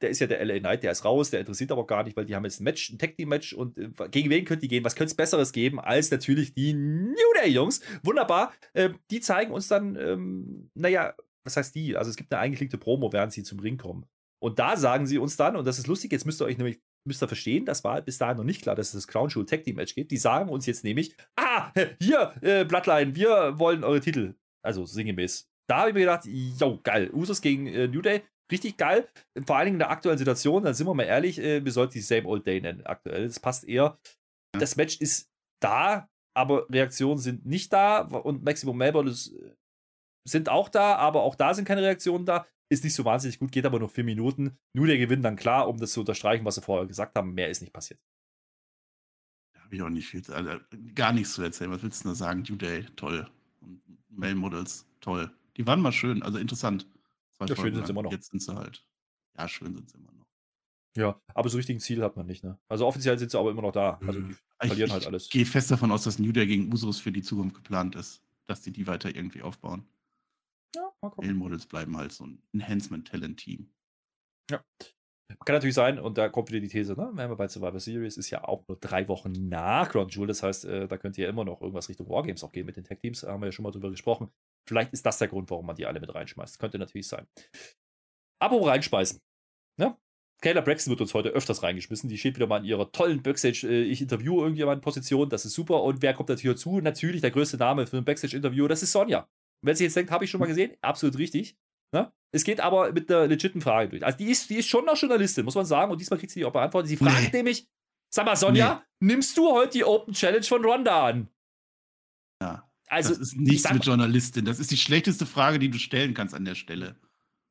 der ist ja der LA Knight, der ist raus, der interessiert aber gar nicht, weil die haben jetzt ein Match, ein Tag Team Match und äh, gegen wen könnt die gehen? Was könnte es Besseres geben als natürlich die New Day Jungs? Wunderbar. Äh, die zeigen uns dann, ähm, naja, was heißt die? Also es gibt eine eingeklickte Promo, während sie zum Ring kommen. Und da sagen sie uns dann, und das ist lustig, jetzt müsst ihr euch nämlich müsst ihr verstehen, das war bis dahin noch nicht klar, dass es das Crown Jewel Tag Team Match gibt. Die sagen uns jetzt nämlich, ah, hier, äh, Bloodline, wir wollen eure Titel. Also sinngemäß. Da habe ich mir gedacht, yo, geil. Usos gegen äh, New Day, richtig geil. Vor allen Dingen in der aktuellen Situation, da sind wir mal ehrlich, äh, wir sollten die Same Old Day nennen aktuell. Das passt eher. Das Match ist da, aber Reaktionen sind nicht da und Maximum Melbourne sind auch da, aber auch da sind keine Reaktionen da. Ist nicht so wahnsinnig gut, geht aber nur vier Minuten. Nur der Gewinn dann klar, um das zu unterstreichen, was sie vorher gesagt haben. Mehr ist nicht passiert. Da habe ich auch nicht viel, also gar nichts zu erzählen. Was willst du nur sagen? New Day, toll. Und Mail Models, toll. Die waren mal schön, also interessant. Ja, schön sind sie immer noch. Jetzt sind sie halt. Ja, schön sind sie immer noch. Ja, aber so richtig ein Ziel hat man nicht, ne? Also offiziell sind sie aber immer noch da. Also die ich, verlieren halt alles. Ich gehe fest davon aus, dass New Day gegen Usos für die Zukunft geplant ist. Dass die die weiter irgendwie aufbauen. Male Models bleiben halt so ein Enhancement-Talent-Team. Ja. Kann natürlich sein, und da kommt wieder die These, ne? Wenn wir bei Survivor Series ist ja auch nur drei Wochen nach Ground Jewel. Das heißt, äh, da könnte ja immer noch irgendwas Richtung Wargames auch gehen mit den Tech-Teams. Da haben wir ja schon mal drüber gesprochen. Vielleicht ist das der Grund, warum man die alle mit reinschmeißt. Könnte natürlich sein. Abo reinschmeißen. Ne? Kayla Braxton wird uns heute öfters reingeschmissen. Die steht wieder mal in ihrer tollen Backstage. Äh, irgendjemanden Position. Das ist super. Und wer kommt natürlich dazu? Natürlich der größte Name für ein Backstage-Interview. Das ist Sonja. Wer sich jetzt denkt, habe ich schon mal gesehen, absolut richtig. Ne? Es geht aber mit einer legiten Frage durch. Also die ist, die ist schon noch Journalistin, muss man sagen. Und diesmal kriegt sie die auch beantwortet. Sie fragt nee. nämlich, sag mal, Sonja, nee. nimmst du heute die Open Challenge von Ronda an? Ja. Also, das ist nichts mit Journalistin. Das ist die schlechteste Frage, die du stellen kannst an der Stelle.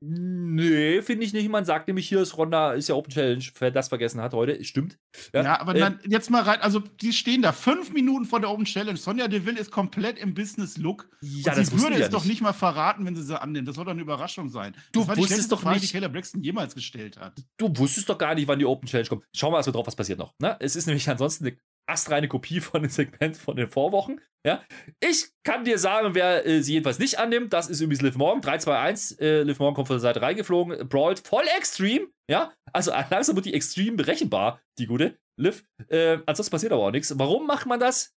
Nee, finde ich nicht. Man sagt nämlich hier, ist Ronda ist ja Open Challenge, wer das vergessen hat heute. Stimmt. Ja, ja aber äh, dann jetzt mal rein. Also, die stehen da fünf Minuten vor der Open Challenge. Sonja Deville ist komplett im Business-Look. Ja, sie würde es ja doch nicht mal verraten, wenn sie sie annimmt. Das soll doch eine Überraschung sein. Du das wusstest doch Frage, nicht, die Taylor Braxton jemals gestellt hat. Du wusstest doch gar nicht, wann die Open Challenge kommt. Schauen wir erstmal drauf, was passiert noch. Ne? Es ist nämlich ansonsten eine astreine Kopie von dem Segment von den Vorwochen. Ja, ich kann dir sagen, wer äh, sie jedenfalls nicht annimmt, das ist übrigens Liv Morgan. 3-2-1, äh, Liv Morgan kommt von der Seite reingeflogen, brawlt voll extrem. Ja, also langsam wird die extrem berechenbar, die gute Liv. Äh, ansonsten passiert aber auch nichts. Warum macht man das?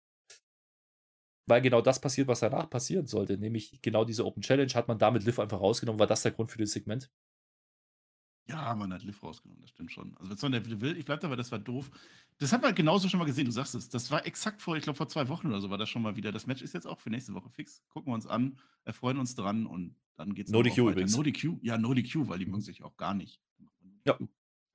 Weil genau das passiert, was danach passieren sollte. Nämlich genau diese Open Challenge hat man damit Liv einfach rausgenommen. War das der Grund für das Segment? Ja, man hat Liv rausgenommen, das stimmt schon. Also, wenn der will, ich bleib dabei, das war doof. Das hat man genauso schon mal gesehen, du sagst es. Das war exakt vor, ich glaube, vor zwei Wochen oder so war das schon mal wieder. Das Match ist jetzt auch für nächste Woche fix. Gucken wir uns an, erfreuen uns dran und dann geht's No DQ übrigens. No DQ, ja, No DQ, weil die mögen sich auch gar nicht. Ja.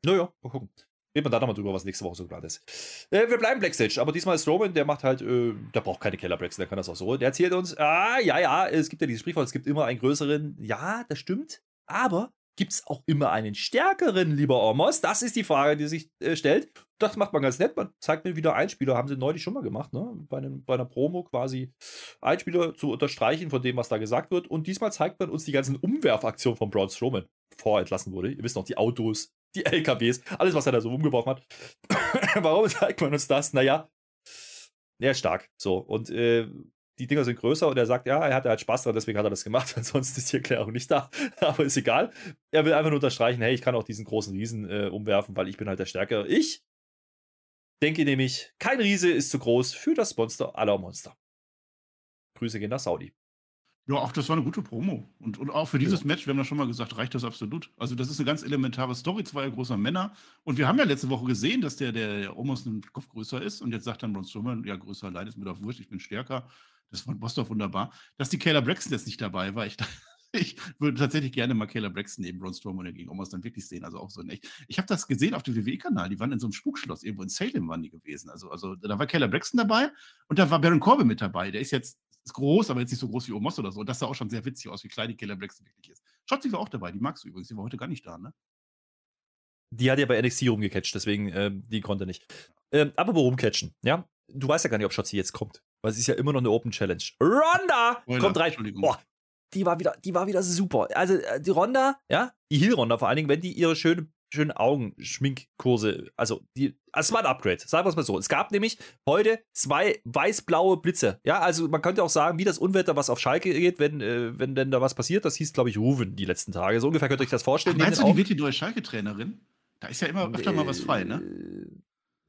Naja, mal gucken. Reden wir da nochmal drüber, was nächste Woche so gerade ist. Äh, wir bleiben Backstage, aber diesmal ist Roman, der macht halt, äh, der braucht keine Keller der kann das auch so. Der erzählt uns, ah, ja, ja, es gibt ja dieses Sprichwort, es gibt immer einen größeren. Ja, das stimmt, aber gibt es auch immer einen stärkeren, lieber Ormos? Das ist die Frage, die sich äh, stellt. Das macht man ganz nett. Man zeigt mir wieder Einspieler, haben sie neulich schon mal gemacht, ne? Bei, einem, bei einer Promo quasi Einspieler zu unterstreichen von dem, was da gesagt wird. Und diesmal zeigt man uns die ganzen Umwerfaktionen von Braun Strowman vorentlassen wurde. Ihr wisst noch, die Autos, die LKWs, alles, was er da so umgeworfen hat. [COUGHS] Warum zeigt man uns das? Naja, er ist stark. So. Und äh, die Dinger sind größer und er sagt, ja, er hatte halt Spaß dran, deswegen hat er das gemacht. [LAUGHS] Ansonsten ist die Erklärung nicht da. [LAUGHS] Aber ist egal. Er will einfach nur unterstreichen, hey, ich kann auch diesen großen Riesen äh, umwerfen, weil ich bin halt der Stärkere. Ich denke nämlich, kein Riese ist zu groß für das Monster aller Monster. Grüße gehen nach Saudi. Ja, auch das war eine gute Promo. Und, und auch für dieses Ja. Match, wir haben ja schon mal gesagt, reicht das absolut. Also, das ist eine ganz elementare Story zweier großer Männer. Und wir haben ja letzte Woche gesehen, dass der, der, der Omos einen Kopf größer ist. Und jetzt sagt dann Braun Strowman, ja, größer allein ist mir doch wurscht, ich bin stärker. Das war doch wunderbar. Dass die Kayla Braxton jetzt nicht dabei war, ich, [LAUGHS] ich würde tatsächlich gerne mal Kayla Braxton neben Braun Strowman gegen Omos dann wirklich sehen. Also auch so in echt. Ich habe das gesehen auf dem WWE-Kanal. Die waren in so einem Spukschloss, irgendwo in Salem waren die gewesen. Also, also da war Kayla Braxton dabei und da war Baron Corbin mit dabei. Der ist jetzt ist groß, aber jetzt nicht so groß wie Omos oder so. Und das sah auch schon sehr witzig aus, wie klein die Kayla Braxton wirklich ist. Shotzi war auch dabei, die magst du übrigens. Die war heute gar nicht da, ne? Die hat ja bei NXT rumgecatcht, deswegen, ähm, die konnte nicht. Ähm, apropos rumcatchen, ja? Du weißt ja gar nicht, ob Shotzi jetzt kommt. Weil es ist ja immer noch eine Open Challenge. Ronda Spoiler, kommt rein. Boah, die war wieder, die war wieder super. Also äh, die Ronda, ja, die Heel-Ronda vor allen Dingen, wenn die ihre schöne, schönen Augenschminkkurse, also die, also es war ein Upgrade, sagen wir es mal so. Es gab nämlich heute zwei weiß-blaue Blitze. Ja, also man könnte auch sagen, wie das Unwetter, was auf Schalke geht, wenn, äh, wenn denn da was passiert, das hieß, glaube ich, Ruven die letzten Tage. So ungefähr könnt ihr euch das vorstellen. neben Meinst du, die wird die neue Schalke-Trainerin? Da ist ja immer öfter mal was frei, ne?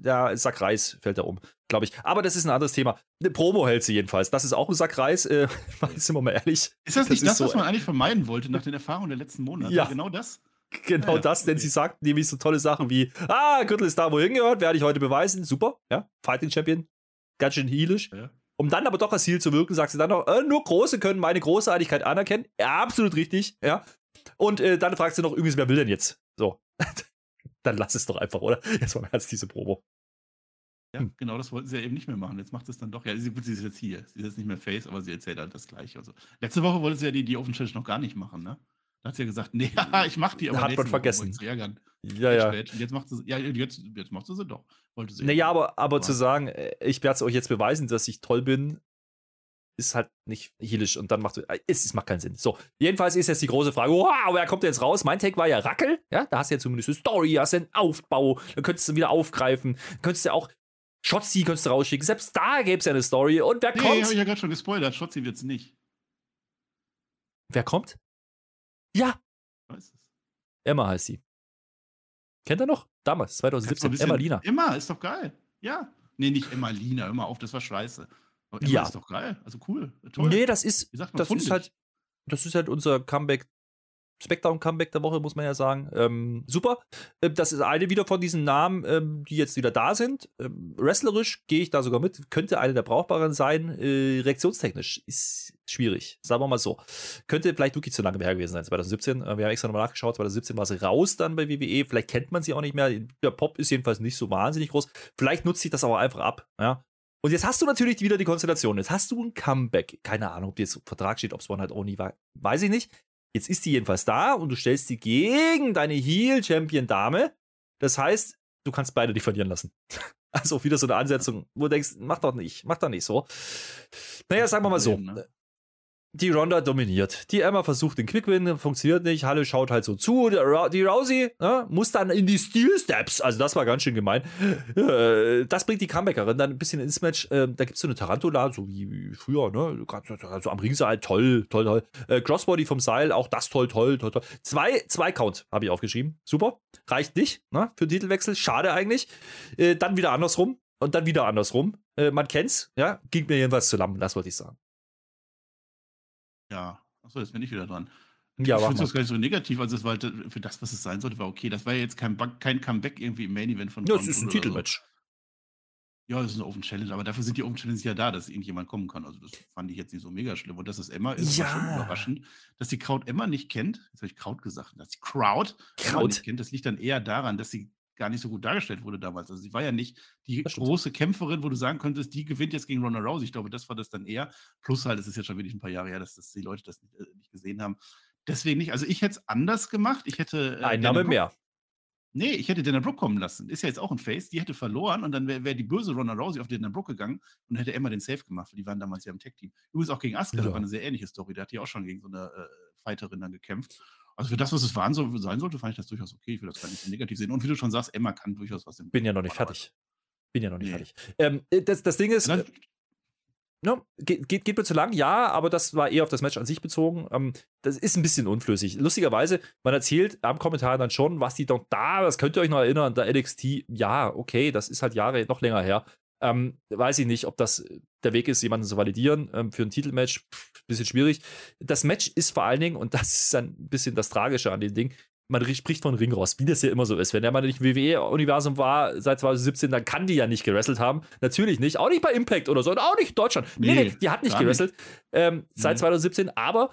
Ja, Sack Reis fällt da um, glaube ich. Aber das ist ein anderes Thema. Eine Promo hält sie jedenfalls. Das ist auch ein Sack Reis, äh, [LAUGHS] sind wir mal ehrlich. Ist das nicht das das, so- was man eigentlich vermeiden wollte nach den Erfahrungen der letzten Monate? Ja. Genau das? Genau Ja, ja, das, denn okay. sie sagt nämlich so tolle Sachen wie, ah, Gürtel ist da, wo er hingehört, werde ich heute beweisen. Super, ja, Fighting Champion, ganz schön heelisch. Ja. Um dann aber doch als Heel zu wirken, sagt sie dann noch, äh, nur Große können meine Großartigkeit anerkennen. Ja, absolut richtig, ja. Und äh, dann fragt sie noch übrigens, wer will denn jetzt? So. [LAUGHS] dann lass es doch einfach, oder? [LAUGHS] Jetzt mal ernst diese Promo. Ja, Hm. genau, das wollten sie ja eben nicht mehr machen. Jetzt macht es dann doch. Ja, sie, gut, sie ist jetzt hier. Sie ist jetzt nicht mehr Face, aber sie erzählt halt das Gleiche. Also, letzte Woche wollte sie ja die, die Open Challenge noch gar nicht machen, ne? Da hat sie ja gesagt, nee, [LAUGHS] [LAUGHS] ich mach die, aber Hat man Woche, vergessen. zu ärgern. Ja, ja. Spät. Und jetzt macht sie, ja, jetzt, jetzt macht sie sie doch. Wollte sie. Naja, aber, aber Aber- zu sagen, äh, ich werde es euch jetzt beweisen, dass ich toll bin, ist halt nicht heelisch und dann macht äh, es, es macht keinen Sinn. So, jedenfalls ist jetzt die große Frage, wow, wer kommt jetzt raus? Mein Take war ja Rackel, ja, da hast du ja zumindest eine Story, hast du einen Aufbau, dann könntest du wieder aufgreifen, dann könntest du auch Shotzi könntest du rausschicken, selbst da gäbe es ja eine Story und wer Nee, kommt? habe ich ja gerade schon gespoilert. Schotzi wird's nicht. Wer kommt? Ja, weiß es. Emma heißt sie. Kennt ihr noch? Damals, Kannst du ein 2017, bisschen- Emma Lina. Emma, ist doch geil. Ja. Nee, nicht Emma Lina, mal auf, das war scheiße. Aber Ja. ist doch geil. Also cool. Toll. Nee, das ist, man, das fundig. ist halt, das ist halt unser Comeback, Smackdown-Comeback der Woche, muss man ja sagen. Ähm, super. Ähm, das ist eine wieder von diesen Namen, ähm, die jetzt wieder da sind. Ähm, wrestlerisch gehe ich da sogar mit. Könnte eine der brauchbaren sein. Äh, reaktionstechnisch ist schwierig. Sagen wir mal so. Könnte vielleicht wirklich zu lange her gewesen sein, 2017. Äh, wir haben extra nochmal nachgeschaut. 2017 war sie raus dann bei WWE. Vielleicht kennt man sie auch nicht mehr. Der Pop ist jedenfalls nicht so wahnsinnig groß. Vielleicht nutzt sich das aber einfach ab. Ja. Und jetzt hast du natürlich wieder die Konstellation. Jetzt hast du ein Comeback. Keine Ahnung, ob die jetzt im Vertrag steht, ob es One Night Only war. Weiß ich nicht. Jetzt ist die jedenfalls da und du stellst sie gegen deine Heel-Champion-Dame. Das heißt, du kannst beide nicht verlieren lassen. [LAUGHS] Also wieder so eine Ansetzung, wo du denkst, mach doch nicht, mach doch nicht so. Naja, sagen wir mal so. Die Ronda dominiert. Die Emma versucht den Quick-Win, funktioniert nicht. Halle schaut halt so zu. Die Rousey ne, muss dann in die Steel-Steps. Also, das war ganz schön gemein. Äh, das bringt die Comebackerin dann ein bisschen ins Match. Äh, da gibt es so eine Tarantula, so wie früher, ne? So am Ringseil, toll, toll, toll. Äh, Crossbody vom Seil, auch das toll, toll, toll, toll. Zwei, zwei Count habe ich aufgeschrieben. Super. Reicht nicht, ne? Für den Titelwechsel. Schade eigentlich. Dann wieder andersrum. Und dann wieder andersrum. Man kennt's, ja? Ging mir jedenfalls zu lang, das wollte ich sagen. Ja, achso, jetzt bin ich wieder dran. Ja, ich finde das gar nicht so negativ, also es war für das, was es sein sollte, war okay. Das war ja jetzt kein, kein Comeback irgendwie im Main Event von Ja, es ist ein oder so. Titelmatch. Ja, das ist eine Open Challenge, aber dafür sind die Open Challenges ja da, dass irgendjemand kommen kann. Also das fand ich jetzt nicht so mega schlimm. Und dass es Emma ist, war schon Ja. überraschend. Dass die Crowd Emma nicht kennt, jetzt habe ich Kraut gesagt, dass die Crowd Emma Kraut. nicht kennt, das liegt dann eher daran, dass sie gar nicht so gut dargestellt wurde damals. Also sie war ja nicht die große Kämpferin, wo du sagen könntest, die gewinnt jetzt gegen Ronda Rousey. Ich glaube, das war das dann eher. Plus halt, es ist jetzt schon wirklich ein paar Jahre her, dass das die Leute das nicht, äh, nicht gesehen haben. Deswegen nicht. Also ich hätte es anders gemacht. Ich hätte äh, Ein Name mehr. Nee, ich hätte Dana Brooke kommen lassen. Ist ja jetzt auch ein Face. Die hätte verloren und dann wäre wär die böse Ronda Rousey auf Dana Brooke gegangen und hätte Emma den Safe gemacht, weil die waren damals ja im Tech-Team. Übrigens auch gegen Asuka, Ja. das war eine sehr ähnliche Story. Da hat die auch schon gegen so eine äh, Fighterin dann gekämpft. Also für das, was es waren so, sein sollte, fand ich das durchaus okay. Ich will das gar nicht so negativ sehen. Und wie du schon sagst, Emma kann durchaus was im Bin ja noch nicht fertig. Bin ja noch nicht Nee. fertig. Ähm, äh, das, das Ding ist, Dann, äh, no, geht, geht, geht mir zu lang, ja, aber das war eher auf das Match an sich bezogen. Ähm, das ist ein bisschen unflüssig. Lustigerweise, man erzählt am Kommentar dann schon, was die doch da, das könnt ihr euch noch erinnern, der NXT, ja, okay, das ist halt Jahre noch länger her. Ähm, weiß ich nicht, ob das der Weg ist, jemanden zu validieren ähm, für ein Titelmatch. Pff, bisschen schwierig. Das Match ist vor allen Dingen, und das ist ein bisschen das Tragische an dem Ding, man ri- spricht von Ringrost, wie das ja immer so ist. Wenn der mal nicht im WWE-Universum war seit 2017, dann kann die ja nicht gewrestelt haben. Natürlich nicht. Auch nicht bei Impact oder so. Und auch nicht in Deutschland. Nee, nee, Nee, die hat nicht gewrestelt ähm, seit Nee. 2017. Aber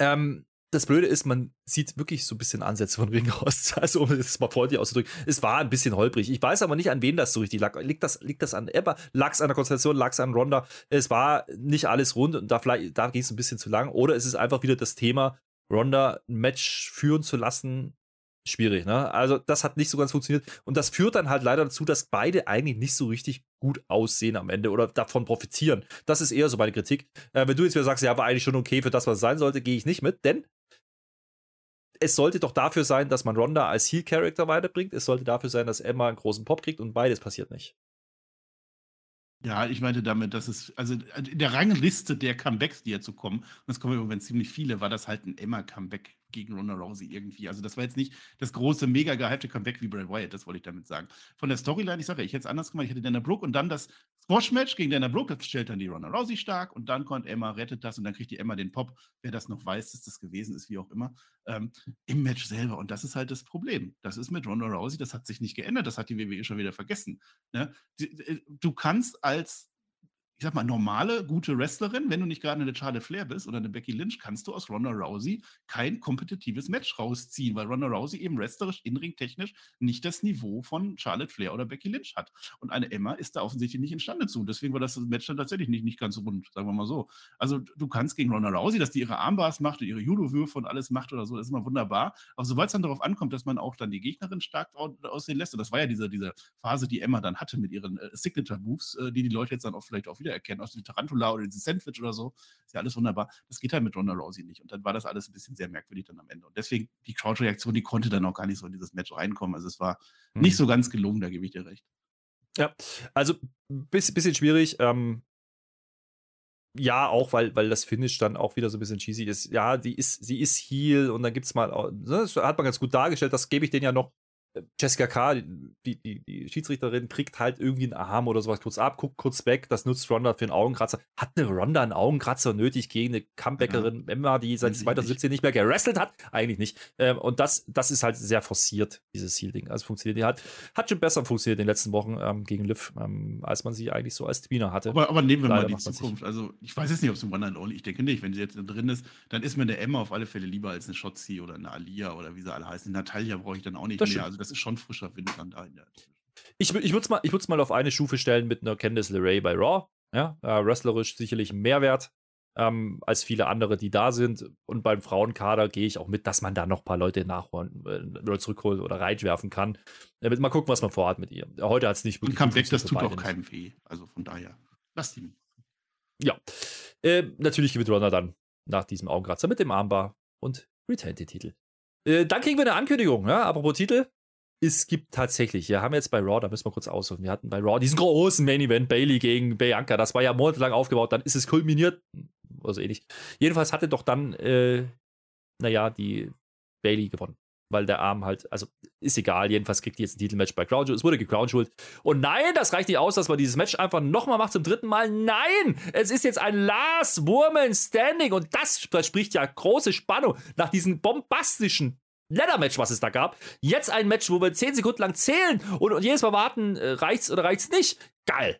ähm, das Blöde ist, man sieht wirklich so ein bisschen Ansätze von Ringrost. [LAUGHS] Also, um es mal freundlich auszudrücken. Es war ein bisschen holprig. Ich weiß aber nicht, an wen das so richtig lag. Liegt das, liegt das an Ebba? Lag es an der Konstellation? Lag es an Ronda? Es war nicht alles rund und da, da ging es ein bisschen zu lang. Oder es ist einfach wieder das Thema, Ronda ein Match führen zu lassen, schwierig, ne? Also, das hat nicht so ganz funktioniert. Und das führt dann halt leider dazu, dass beide eigentlich nicht so richtig gut aussehen am Ende oder davon profitieren. Das ist eher so meine Kritik. Äh, wenn du jetzt wieder sagst, ja, war eigentlich schon okay für das, was sein sollte, gehe ich nicht mit, denn es sollte doch dafür sein, dass man Ronda als Heel-Character weiterbringt. Es sollte dafür sein, dass Emma einen großen Pop kriegt und beides passiert nicht. Ja, ich meinte damit, dass es, also in der Rangliste der Comebacks, die jetzt so kommen, und es kommen Moment ziemlich viele, war das halt ein Emma-Comeback gegen Ronda Rousey irgendwie. Also das war jetzt nicht das große, mega gehypte Comeback wie Bray Wyatt, das wollte ich damit sagen. Von der Storyline, ich sage, ich hätte es anders gemacht, ich hätte Dana Brooke und dann das Squash-Match gegen Dana Brooke, das stellt dann die Ronda Rousey stark und dann kommt Emma, rettet das und dann kriegt die Emma den Pop, wer das noch weiß, dass das gewesen ist, wie auch immer, ähm, im Match selber. Und das ist halt das Problem. Das ist mit Ronda Rousey, das hat sich nicht geändert, das hat die WWE schon wieder vergessen. Ne? Die- Du kannst als ich sag mal, normale, gute Wrestlerin, wenn du nicht gerade eine Charlotte Flair bist oder eine Becky Lynch, kannst du aus Ronda Rousey kein kompetitives Match rausziehen, weil Ronda Rousey eben wrestlerisch, inringtechnisch nicht das Niveau von Charlotte Flair oder Becky Lynch hat. Und eine Emma ist da offensichtlich nicht imstande zu. Deswegen war das Match dann tatsächlich nicht, nicht ganz rund, sagen wir mal so. Also du kannst gegen Ronda Rousey, dass die ihre Armbars macht und ihre Judo-Würfe und alles macht oder so, das ist immer wunderbar. Aber sobald es dann darauf ankommt, dass man auch dann die Gegnerin stark au- aussehen lässt, und das war ja diese, diese Phase, die Emma dann hatte mit ihren äh, Signature-Moves, äh, die die Leute jetzt dann auch vielleicht auch wiedererkennen, aus dem Tarantula oder diesem Sandwich oder so, ist ja alles wunderbar. Das geht halt mit Ronda Rousey nicht. Und dann war das alles ein bisschen sehr merkwürdig dann am Ende. Und deswegen, die Crowd-Reaktion, die konnte dann auch gar nicht so in dieses Match reinkommen. Also es war Hm. nicht so ganz gelungen, da gebe ich dir recht. Ja, also ein bisschen, schwierig. Ähm, ja, auch weil, weil das Finish dann auch wieder so ein bisschen cheesy ist. Ja, die ist, sie ist Heal und dann gibt es mal, ne, das hat man ganz gut dargestellt, das gebe ich denen ja noch. Jessica K., die, die, die Schiedsrichterin, kriegt halt irgendwie einen Arm oder sowas kurz ab, guckt kurz weg, das nutzt Ronda für einen Augenkratzer. Hat eine Ronda einen Augenkratzer nötig gegen eine Comebackerin Emma, die seit Weiß ich 2017 nicht mehr gewrestelt hat? Eigentlich nicht. Ähm, und das, das ist halt sehr forciert, dieses Heal-Ding. Also funktioniert die halt, hat schon besser funktioniert in den letzten Wochen ähm, gegen Liv, ähm, als man sie eigentlich so als Tweener hatte. Aber, aber nehmen wir Leider mal die Zukunft. Also, ich weiß jetzt nicht, ob es ein One and Only Ich denke nicht. Wenn sie jetzt drin ist, dann ist mir eine Emma auf alle Fälle lieber als eine Shotzi oder eine Alia oder wie sie alle heißen. Natalia brauche ich dann auch nicht Das mehr. stimmt. Also, das ist schon frischer Wind dann da in der. Ich, ich würde es mal, ich mal auf eine Stufe stellen mit einer Candice LeRae bei Raw. Ja, äh, wrestlerisch sicherlich Mehrwert ähm, als viele andere, die da sind. Und beim Frauenkader gehe ich auch mit, dass man da noch ein paar Leute nachholen äh, oder zurückholen oder reinwerfen kann. Damit mal gucken, was man vorhat mit ihr. Heute hat es nicht Und wirklich. Comeback, gut das tut auch keinem weh. Also von daher, lass die. Ja. Äh, natürlich gewinnt Ronda dann nach diesem Augenkratzer mit dem Armbar und retaint den Titel. Äh, dann kriegen wir eine Ankündigung, ja, apropos Titel. Es gibt tatsächlich, wir haben jetzt bei Raw, da müssen wir kurz aussuchen, wir hatten bei Raw diesen großen Main Event, Bailey gegen Bianca, das war ja monatelang aufgebaut, dann ist es kulminiert, also ähnlich. Jedenfalls hatte doch dann, äh, naja, die Bailey gewonnen. Weil der Arm halt, also ist egal, jedenfalls kriegt die jetzt ein Titelmatch bei Crown Jewel. Es wurde gecrown Und nein, das reicht nicht aus, dass man dieses Match einfach nochmal macht zum dritten Mal. Nein, es ist jetzt ein Last Woman Standing. Und das verspricht ja große Spannung nach diesem bombastischen Leather-Match, was es da gab. Jetzt ein Match, wo wir 10 Sekunden lang zählen und, und jedes Mal warten, äh, reicht's oder reicht's nicht. Geil.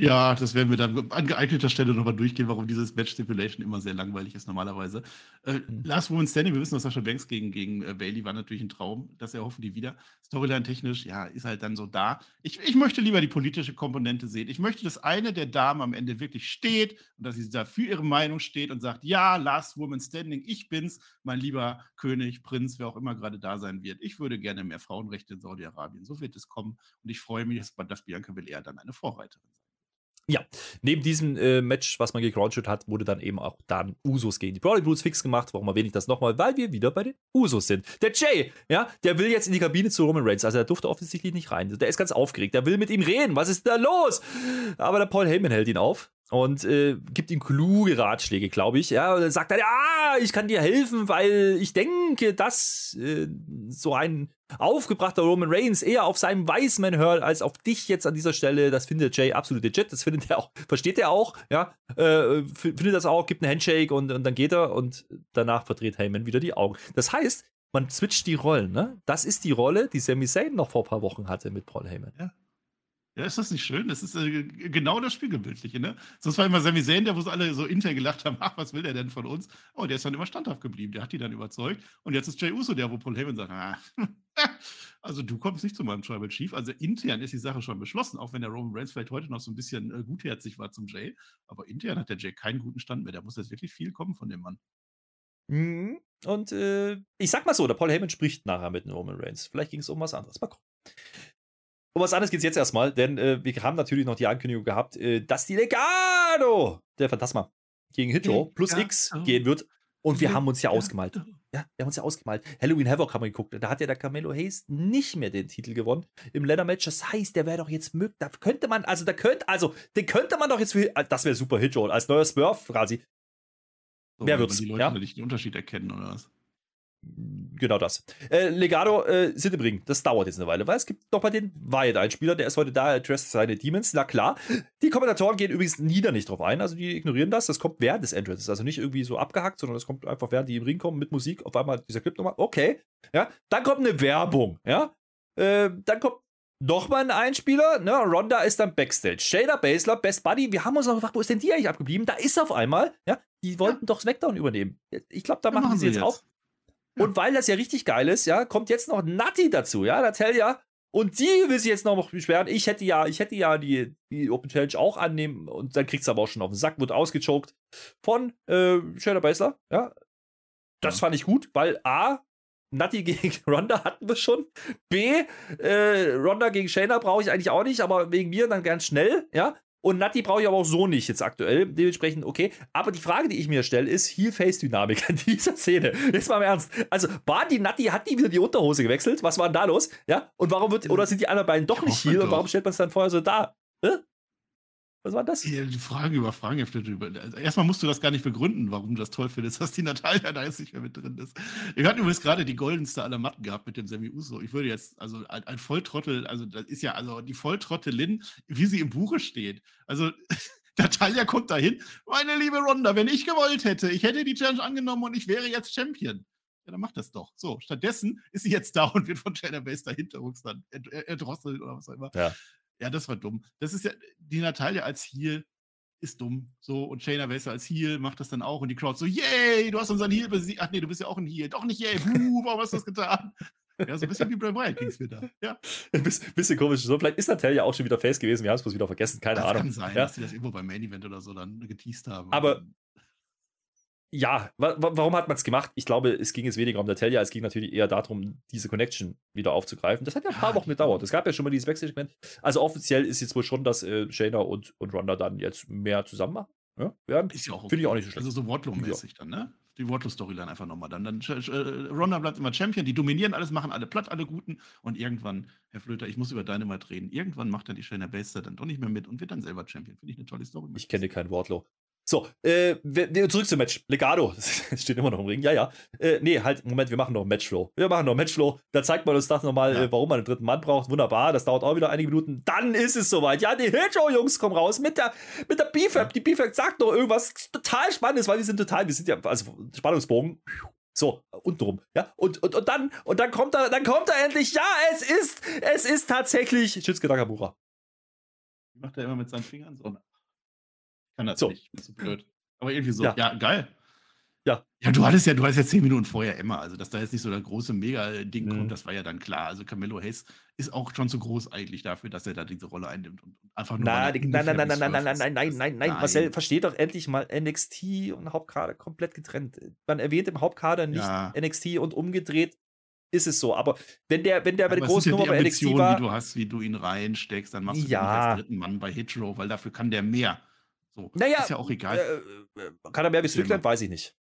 Ja, das werden wir dann an geeigneter Stelle nochmal durchgehen, warum dieses Match Stipulation immer sehr langweilig ist normalerweise. Äh, mhm. Last Woman Standing, wir wissen, dass Sascha Banks gegen, gegen äh, Bailey war natürlich ein Traum. Das erhoffen die wieder. Storyline technisch, ja, ist halt dann so da. Ich, ich möchte lieber die politische Komponente sehen. Ich möchte, dass eine der Damen am Ende wirklich steht und dass sie da für ihre Meinung steht und sagt, ja, Last Woman Standing, ich bin's, mein lieber König, Prinz, wer auch immer gerade da sein wird. Ich würde gerne mehr Frauenrechte in Saudi-Arabien. So wird es kommen und ich freue mich, dass, dass Bianca Belair dann eine Vorreiterin sein ja, neben diesem äh, Match, was man gecrouched hat, wurde dann eben auch dann Usos gegen die Brawling Brutes fix gemacht. Warum erwähne ich das nochmal? Weil wir wieder bei den Usos sind. Der Jay, ja, der will jetzt in die Kabine zu Roman Reigns. Also er durfte offensichtlich nicht rein. Der ist ganz aufgeregt. Der will mit ihm reden. Was ist da los? Aber der Paul Heyman hält ihn auf und äh, gibt ihm kluge Ratschläge, glaube ich. Ja, und dann sagt er, ja, ich kann dir helfen, weil ich denke, dass äh, so ein aufgebrachter Roman Reigns eher auf seinen Wiseman hört, als auf dich jetzt an dieser Stelle. Das findet Jay absolut legit. Das findet er auch, versteht er auch, ja, äh, findet das auch, gibt einen Handshake und, und dann geht er und danach verdreht Heyman wieder die Augen. Das heißt, man switcht die Rollen, ne? Das ist die Rolle, die Sami Zayn noch vor ein paar Wochen hatte mit Paul Heyman. Ja. Ja, ist das nicht schön? Das ist äh, genau das Spiegelbildliche, ne? Sonst war immer Sami Zayn, der, wo alle so intern gelacht haben, ach, was will der denn von uns? Oh, der ist dann immer standhaft geblieben, der hat die dann überzeugt. Und jetzt ist Jay Uso der, wo Paul Heyman sagt, ah, [LAUGHS] also du kommst nicht zu meinem Tribal Chief. Also intern ist die Sache schon beschlossen, auch wenn der Roman Reigns vielleicht heute noch so ein bisschen äh, gutherzig war zum Jay. Aber intern hat der Jay keinen guten Stand mehr. Da muss jetzt wirklich viel kommen von dem Mann. Mhm. Und äh, ich sag mal so, der Paul Heyman spricht nachher mit Roman Reigns. Vielleicht ging es um was anderes. Mal gucken. Um was anderes geht es jetzt erstmal, denn äh, wir haben natürlich noch die Ankündigung gehabt, äh, dass die Legado der Phantasma gegen Hitro plus X gehen wird. Und wir haben uns ja ausgemalt. Ja, wir haben uns ja ausgemalt. Halloween Havoc haben wir geguckt. Da hat ja der Camelo Hayes nicht mehr den Titel gewonnen im Leather Match. Das heißt, der wäre doch jetzt möglich. Da könnte man, also da könnte, also den könnte man doch jetzt für, das wäre super Hitro als neuer Smurf quasi. So, Wer wird's? Die Leute ja? nicht den Unterschied erkennen oder was? Genau das. Äh, Legado äh, sind im Ring. Das dauert jetzt eine Weile, weil es gibt noch bei den Wyatt einen Spieler, der ist heute da, addressed seine Demons. Na klar. Die Kommentatoren gehen übrigens nieder nicht drauf ein, also die ignorieren das. Das kommt während des Entrances, also nicht irgendwie so abgehackt, sondern das kommt einfach während die im Ring kommen mit Musik. Auf einmal dieser Clip nochmal. Okay. Ja. Dann kommt eine Werbung. Ja. Äh, dann kommt Nochmal ein Einspieler, ne? Ronda ist dann Backstage. Shader Basler, Best Buddy, wir haben uns noch gefragt, wo ist denn die eigentlich abgeblieben? Da ist auf einmal, ja, die wollten ja. doch SmackDown übernehmen. Ich glaube, da machen, machen sie jetzt, jetzt auch. Und weil das ja richtig geil ist, ja, kommt jetzt noch Natti dazu, ja, Natalia. Und die will sich jetzt noch beschweren. Ich hätte ja, ich hätte ja die, die Open Challenge auch annehmen und dann kriegst du aber auch schon auf den Sack, wird ausgechoked von äh, Shayna Baszler, ja. Das ja. fand ich gut, weil A, Natti [LAUGHS] gegen Ronda hatten wir schon. B, äh, Ronda gegen Shayna brauche ich eigentlich auch nicht, aber wegen mir dann ganz schnell, ja. Und Natti brauche ich aber auch so nicht jetzt aktuell. Dementsprechend, okay. Aber die Frage, die ich mir stelle, ist Heel-Face-Dynamik an [LAUGHS] dieser Szene. Jetzt mal im Ernst. Also, war die Natti, hat die wieder die Unterhose gewechselt? Was war denn da los? Ja? Und warum wird, oder sind die anderen beiden doch nicht Heel? Und warum stellt man es dann vorher so da? Was war das? Ja, die Frage über Fragen also Erstmal musst du das gar nicht begründen, warum du das toll findest, dass die Natalia da jetzt nicht mehr mit drin ist. Wir hatten übrigens gerade die goldenste aller Matten gehabt mit dem Semi Uso. Ich würde jetzt, also ein, ein Volltrottel, also das ist ja, also die Volltrottelin, wie sie im Buche steht. Also [LAUGHS] Natalia kommt dahin. Meine liebe Ronda, wenn ich gewollt hätte, ich hätte die Challenge angenommen und ich wäre jetzt Champion. Ja, dann macht das doch. So, stattdessen ist sie jetzt da und wird von China Base dahinter dann erdrosselt oder was auch immer. Ja. Ja, das war dumm. Das ist ja, die Natalia als Heal ist dumm. So, und Shayna Baszler als Heal macht das dann auch und die Crowd so, yay, du hast unseren Heal besiegt. Ach nee, du bist ja auch ein Heal. Doch nicht yay, buh, warum hast du das getan? Ja, so ein bisschen wie Bray Wyatt ging es wieder. Ja. [LAUGHS] Ein bisschen, bisschen komisch. So, vielleicht ist Natalia auch schon wieder Face gewesen. Wir haben es bloß wieder vergessen. Keine das Ahnung. Kann sein, ja. dass sie das irgendwo beim Main Event oder so dann geteased haben. Aber ja, wa wa warum hat man es gemacht? Ich glaube, es ging jetzt weniger um Natalia, es ging natürlich eher darum, diese Connection wieder aufzugreifen. Das hat ja ein paar Ja, Wochen gedauert. Es gab ja schon mal dieses Backstage-Segment. Also offiziell ist jetzt wohl schon, dass äh, Shayna und, und Ronda dann jetzt mehr zusammen machen ja, werden. Ist ja auch Finde ich auch nicht so schlecht. Also so Wardlow-mäßig dann, ne? Die Wardlow-Storyline einfach nochmal. Dann, dann äh, Ronda bleibt immer Champion, die dominieren alles, machen alle platt, alle Guten. Und irgendwann, Herr Flöter, ich muss über deine mal reden. Irgendwann macht dann die Shayna Baszler dann doch nicht mehr mit und wird dann selber Champion. Finde ich eine tolle Story. Ich kenne kein Wortlo. So, äh, zurück zum Match. Legado, [LAUGHS] steht immer noch im Ring. Ja, ja. Äh, nee, halt, Moment, wir machen noch Matchflow. Wir machen noch Matchflow. Da zeigt man uns das nochmal, Ja. äh, warum man einen dritten Mann braucht. Wunderbar, das dauert auch wieder einige Minuten. Dann ist es soweit. Ja, die Hillshow-Jungs kommen raus mit der, mit der BFAB. Die BFAB sagt noch irgendwas total Spannendes, weil wir sind total, wir sind ja, also Spannungsbogen. So, untenrum, ja. Und, und, und dann, und dann kommt er, dann kommt er endlich. Ja, es ist, es ist tatsächlich Shinsuke Nakamura. Macht er immer mit seinen Fingern so. Ich kann das So. nicht, ich bin zu blöd. Aber irgendwie so. Ja. Ja, geil. Ja. Ja, du hattest ja, du hattest ja zehn Minuten vorher immer. Also, dass da jetzt nicht so der große Mega-Ding Mhm. kommt, das war ja dann klar. Also, Camillo Hayes ist auch schon zu groß eigentlich dafür, dass er da diese Rolle einnimmt und einfach nur. Nein, er die- nein, nein, nein, nein, nein, 12 nein, nein, ist. nein, nein, nein, Marcel, versteht doch endlich mal NXT und Hauptkader komplett getrennt. Man erwähnt im Hauptkader nicht Ja. NXT und umgedreht ist es so. Aber wenn der, wenn der bei der Aber großen ja Nummer bei NXT war, die du hast, wie du ihn reinsteckst, dann machst du Ja. ihn als dritten Mann bei Hitro, weil dafür kann der mehr. So, naja, ist ja auch egal. äh, äh, kann er mehr wie Erzähl Strickland, weiß ich nicht.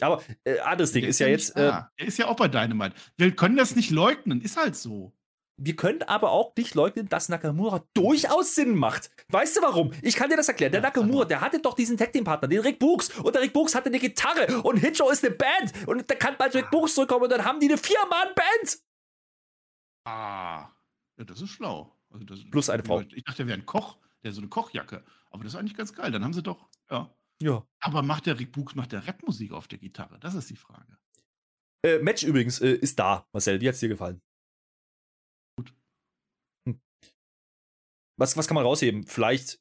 Aber äh, anderes Ding Der ist ja nicht jetzt, äh. Der ist ja auch bei Dynamite. Wir können das nicht leugnen, ist halt so. wir können aber auch nicht leugnen, dass Nakamura durchaus Sinn macht. Weißt du warum? Ich kann dir das erklären. Der Ja, Nakamura, der hatte doch diesen Tag-Team-Partner, den Rick Books. Und der Rick Books hatte eine Gitarre. Und Hitcho ist eine Band. Und da kann bald Rick Books zurückkommen und dann haben die eine Vier-Mann-Band. Ah, ja, das ist schlau. Also das, Plus eine Frau. Ich dachte, der wäre ein Koch, der so eine Kochjacke. Aber das ist eigentlich ganz geil. Dann haben sie doch, ja. Ja. Aber macht der Rick Books, macht der Rapmusik auf der Gitarre? Das ist die Frage. Äh, Match übrigens äh, ist da, Marcel. Wie hat's dir gefallen? Gut. Hm. Was, was kann man rausheben? Vielleicht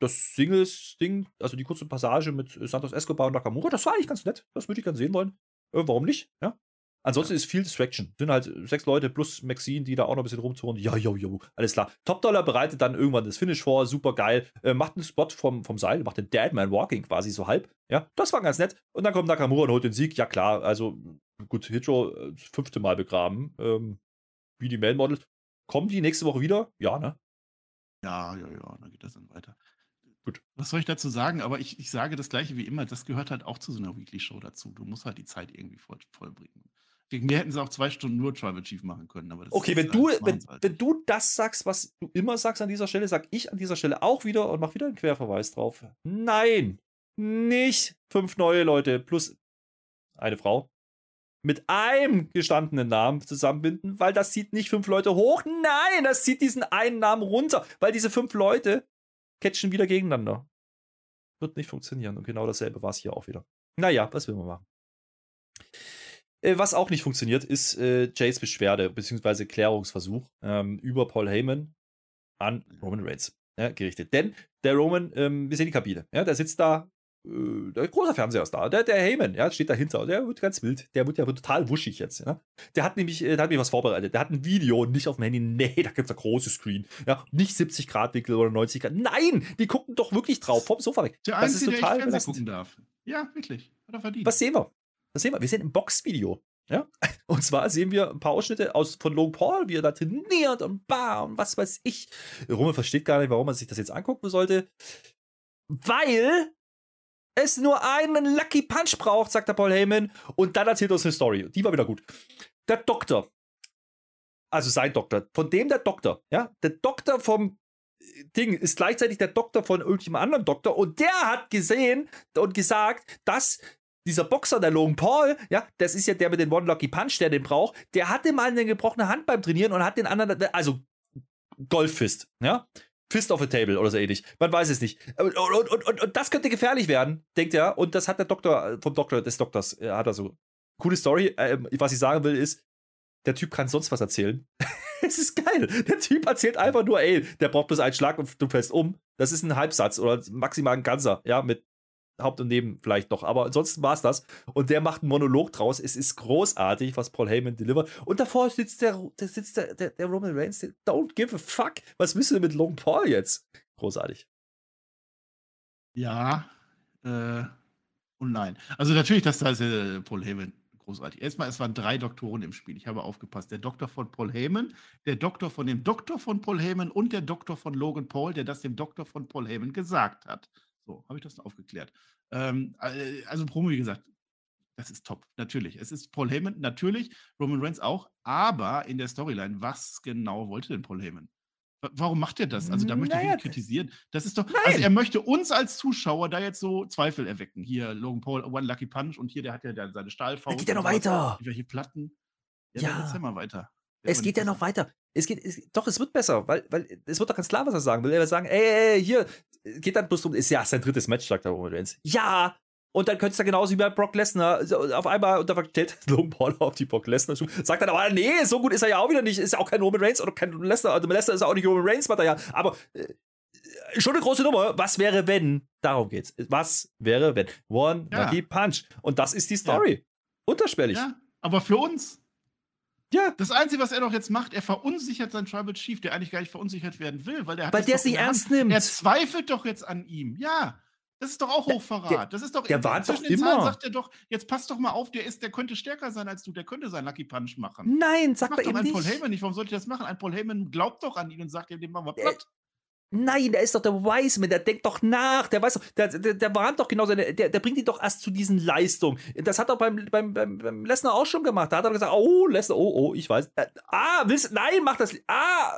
das Singles-Ding, also die kurze Passage mit äh, Santos Escobar und Nakamura, das war eigentlich ganz nett. Das würde ich gerne sehen wollen. Äh, warum nicht? Ja. Ansonsten ist viel Distraction. Sind halt sechs Leute plus Maxine, die da auch noch ein bisschen rumtouren. Ja, jo, jo, alles klar. Top Dollar bereitet dann irgendwann das Finish vor, super geil. Äh, macht einen Spot vom, vom Seil, macht den Deadman Walking quasi so halb. Ja, das war ganz nett. Und dann kommt Nakamura und holt den Sieg. Ja, klar, also gut, Hitcho äh, das fünfte Mal begraben. Ähm, wie die Mail Models. Kommen die nächste Woche wieder? Ja, ne? Ja, ja, ja, dann geht das dann weiter. Gut. Was soll ich dazu sagen? Aber ich, ich sage das gleiche wie immer. Das gehört halt auch zu so einer Weekly Show dazu. Du musst halt die Zeit irgendwie voll, vollbringen. Wegen mir hätten sie auch zwei Stunden nur Tribal Chief machen können. Aber das Okay, ist wenn halt- du, wenn, halt wenn du das sagst, was du immer sagst an dieser Stelle, sag ich an dieser Stelle auch wieder und mach wieder einen Querverweis drauf. Nein, nicht fünf neue Leute plus eine Frau mit einem gestandenen Namen zusammenbinden, weil das zieht nicht fünf Leute hoch. Nein, das zieht diesen einen Namen runter, weil diese fünf Leute catchen wieder gegeneinander. Wird nicht funktionieren. Und genau dasselbe war es hier auch wieder. Naja, was will man machen? Äh, Was auch nicht funktioniert, ist äh, Jays Beschwerde bzw. Klärungsversuch ähm, über Paul Heyman an Roman Reigns ja, gerichtet. Denn der Roman, ähm, wir sehen die Kabine, ja, der sitzt da, äh, der große Fernseher ist da, der, der Heyman, ja, steht dahinter, der wird ganz wild, der wird ja total wuschig jetzt, ja. Der hat nämlich, äh, der hat mir was vorbereitet, der hat ein Video nicht auf dem Handy, nee, da gibt's ein großes Screen, ja, nicht 70 Grad Winkel oder 90 Grad, nein, die gucken doch wirklich drauf, vom Sofa weg. Der das ist Einzige, der total echt Fernsehen belastend. gucken darf. Ja, wirklich. Hat er verdient. Was sehen wir? Was sehen wir? Wir sehen ein Boxvideo. Ja? [LAUGHS] Und zwar sehen wir ein paar Ausschnitte aus, von Logan Paul, wie er da trainiert und bam und was weiß ich. Roman versteht gar nicht, warum man sich das jetzt angucken sollte. Weil es nur einen Lucky Punch braucht, sagt der Paul Heyman. Und dann erzählt er uns eine Story. Die war wieder gut. Der Doktor, also sein Doktor, von dem der Doktor, ja, der Doktor vom Ding ist gleichzeitig der Doktor von irgendjemand anderem Doktor und der hat gesehen und gesagt, dass dieser Boxer, der Logan Paul, ja, das ist ja der mit dem One Lucky Punch, der den braucht, der hatte mal eine gebrochene Hand beim Trainieren und hat den anderen, also Golffist, ja, Fist of a Table oder so ähnlich. Man weiß es nicht. Und, und, und, und, das könnte gefährlich werden, denkt er. Und das hat der Doktor, vom Doktor, des Doktors, äh, hat er so. Coole Story. Ähm, was ich sagen will, ist, der Typ kann sonst was erzählen. [LAUGHS] es ist geil. Der Typ erzählt einfach nur, ey, der braucht bloß einen Schlag und du fällst um. Das ist ein Halbsatz oder maximal ein ganzer, ja, mit Haupt und Neben vielleicht noch. Aber ansonsten war es das. Und der macht einen Monolog draus. Es ist großartig, was Paul Heyman delivert. Und davor sitzt der, der, sitzt der, der, der Roman Reigns, der don't give a fuck. Was willst du mit Logan Paul jetzt? Großartig. Ja, äh, und nein. Also natürlich, dass da ist äh, Paul Heyman großartig. Erstmal, es waren drei Doktoren im Spiel. Ich habe aufgepasst. Der Doktor von Paul Heyman, der Doktor von dem Doktor von Paul Heyman und der Doktor von Logan Paul, der das dem Doktor von Paul Heyman gesagt hat. So, habe ich das aufgeklärt. Ähm, äh, also Promo, wie gesagt, das ist top, natürlich. Es ist Paul Heyman, natürlich, Roman Reigns auch, aber in der Storyline, was genau wollte denn Paul Heyman? Warum macht er das? Also da möchte naja, ich ihn kritisieren. Das ist doch, nein. also er möchte uns als Zuschauer da jetzt so Zweifel erwecken. Hier Logan Paul, One Lucky Punch und hier, der hat ja seine Stahlfaust. Geht ja noch weiter. Welche Platten. Ja, ja. ja mal weiter. Es geht ja noch weiter. Es geht, es, doch, es wird besser, weil, weil es wird doch ganz klar, was er sagen will. Er will sagen, ey, ey, hier, geht dann bloß um, ist ja sein drittes Match, sagt er Roman Reigns. Ja, und dann könnte es ja genauso wie bei Brock Lesnar auf einmal unter stellt [LAUGHS] Logan Paul auf die Brock Lesnar sagt dann aber nee so gut ist er ja auch wieder nicht ist ja auch kein Roman Reigns oder kein Lesnar also Lesnar ist auch nicht Roman Reigns Material aber äh, schon eine große Nummer was wäre wenn darum geht's was wäre wenn One ja. Lucky Punch und das ist die Story ja. unterschwellig ja aber für uns ja. Das Einzige, was er doch jetzt macht, er verunsichert seinen Tribal Chief, der eigentlich gar nicht verunsichert werden will, weil der hat weil der es nicht ernst nimmt. Er zweifelt doch jetzt an ihm. Ja. Das ist doch auch Hochverrat. Der, das ist doch der war doch immer. Zahlen sagt er doch, jetzt passt doch mal auf, der ist, der könnte stärker sein als du, der könnte seinen Lucky Punch machen. Nein, sagt er eben ein nicht. Paul Heyman nicht. Warum sollte ich das machen? Ein Paul Heyman glaubt doch an ihn und sagt ihm, den machen wir platt. Nein, der ist doch der Wiseman, der denkt doch nach, der weiß doch, der, der, der warnt doch genau seine, der, der bringt ihn doch erst zu diesen Leistungen. Das hat er beim, beim, beim, beim Lesnar auch schon gemacht. Da hat er gesagt, oh, Lesnar, oh, oh, ich weiß. Äh, ah, willst, nein, mach das, ah,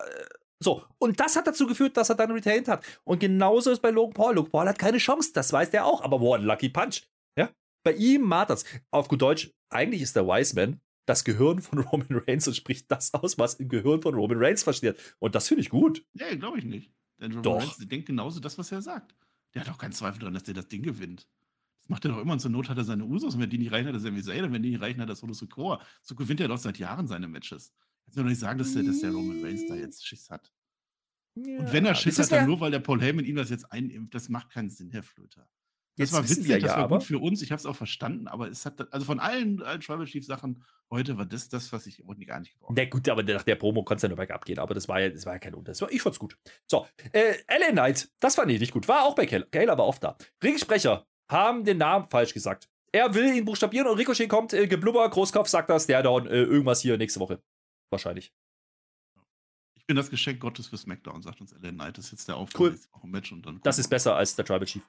so, und das hat dazu geführt, dass er dann retained hat. Und genauso ist bei Logan Paul. Logan Paul hat keine Chance, das weiß der auch, aber one lucky punch. Ja? Bei ihm martert's. Auf gut Deutsch, eigentlich ist der Wiseman das Gehirn von [LAUGHS] Roman Reigns und spricht das aus, was im Gehirn von Roman Reigns versteht. Und das finde ich gut. Nee, glaube ich nicht. Denn Roman doch. Reigns denkt genauso das, was er sagt. Der hat auch keinen Zweifel daran, dass der das Ding gewinnt. Das macht er doch immer und zur Not hat er seine Usos und wenn die nicht reichen, hat er Sami Zayn und wenn die nicht reichen, hat er Solo Secure. So gewinnt er doch seit Jahren seine Matches. Kannst du doch nicht sagen, dass der, dass der Roman Reigns da jetzt Schiss hat. Ja, und wenn er Schiss hat, dann nur, weil der Paul Heyman ihm das jetzt einimpft. Das macht keinen Sinn, Herr Flöter. Das jetzt war witzig, ja, das war gut für uns. Ich habe es auch verstanden, aber es hat, also von allen, allen Tribal Chief Sachen heute war das das, was ich gar nicht gebraucht habe. Na gut, aber nach der Promo konnte es ja nur bergab gehen, aber das war ja, das war ja kein Unterschied. Ich fand's gut. So, äh, LA Knight, das war nicht gut. War auch bei Kayla. Kayla war oft da. Ringsprecher haben den Namen falsch gesagt. Er will ihn buchstabieren und Ricochet kommt, äh, geblubber, Großkopf, sagt das, der Down, äh, irgendwas hier nächste Woche. Wahrscheinlich bin das Geschenk Gottes für SmackDown, sagt uns LA Knight. Das ist jetzt der Aufbau cool. Match und dann das ist besser als der Tribal Chief.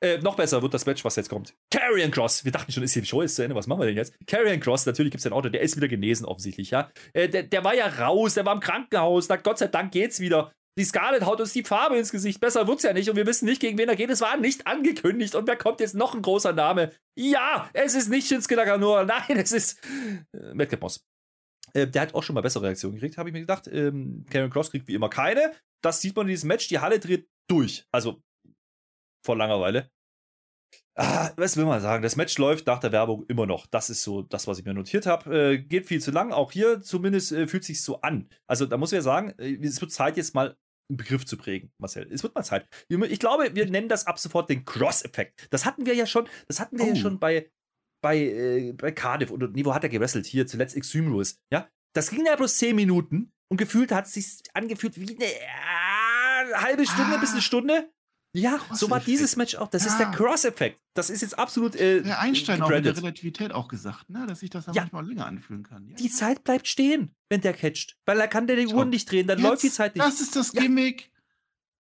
Äh, noch besser wird das Match, was jetzt kommt. Carrion Cross. Wir dachten schon, ist die Show jetzt zu Ende. Was machen wir denn jetzt? Carrion Cross, natürlich gibt es ein Auto. Der ist wieder genesen, offensichtlich, ja. Äh, der, der war ja raus, der war im Krankenhaus. Na, Gott sei Dank geht's wieder. Die Scarlett haut uns die Farbe ins Gesicht. Besser wird's ja nicht. Und wir wissen nicht, gegen wen er geht. Es war nicht angekündigt. Und wer kommt jetzt noch ein großer Name? Ja, es ist nicht Shinsuke Nakamura. [LAUGHS] Nein, es ist äh, Madcap Moss. Äh, der hat auch schon mal bessere Reaktionen gekriegt, habe ich mir gedacht. Ähm, Cross kriegt wie immer keine. Das sieht man in diesem Match. Die Halle dreht durch. Also vor Langeweile. Ah, was will man sagen? Das Match läuft nach der Werbung immer noch. Das ist so das, was ich mir notiert habe. Äh, geht viel zu lang. Auch hier zumindest äh, fühlt sich so an. Also da muss ich ja sagen, äh, es wird Zeit jetzt mal einen Begriff zu prägen, Marcel. Es wird mal Zeit. Ich glaube, wir nennen das ab sofort den Cross-Effekt. Das hatten wir ja schon, das hatten wir oh. ja schon bei bei, äh, bei Cardiff und nee, wo hat er gewrestelt? Hier zuletzt Extreme Rules. Ja, das ging ja bloß 10 Minuten und gefühlt hat es sich angefühlt wie eine halbe Stunde ah. bis eine Stunde. Ja, so war dieses Match auch. Das ja. ist der Cross-Effekt. Das ist jetzt absolut. Äh, der Einstein gebrandet. auch mit der Relativität auch gesagt, ne? dass sich das dann ja. manchmal länger anfühlen kann. Ja. Die Zeit bleibt stehen, wenn der catcht. Weil er kann der die Uhren nicht drehen, dann jetzt, läuft die Zeit nicht. Das ist das Gimmick.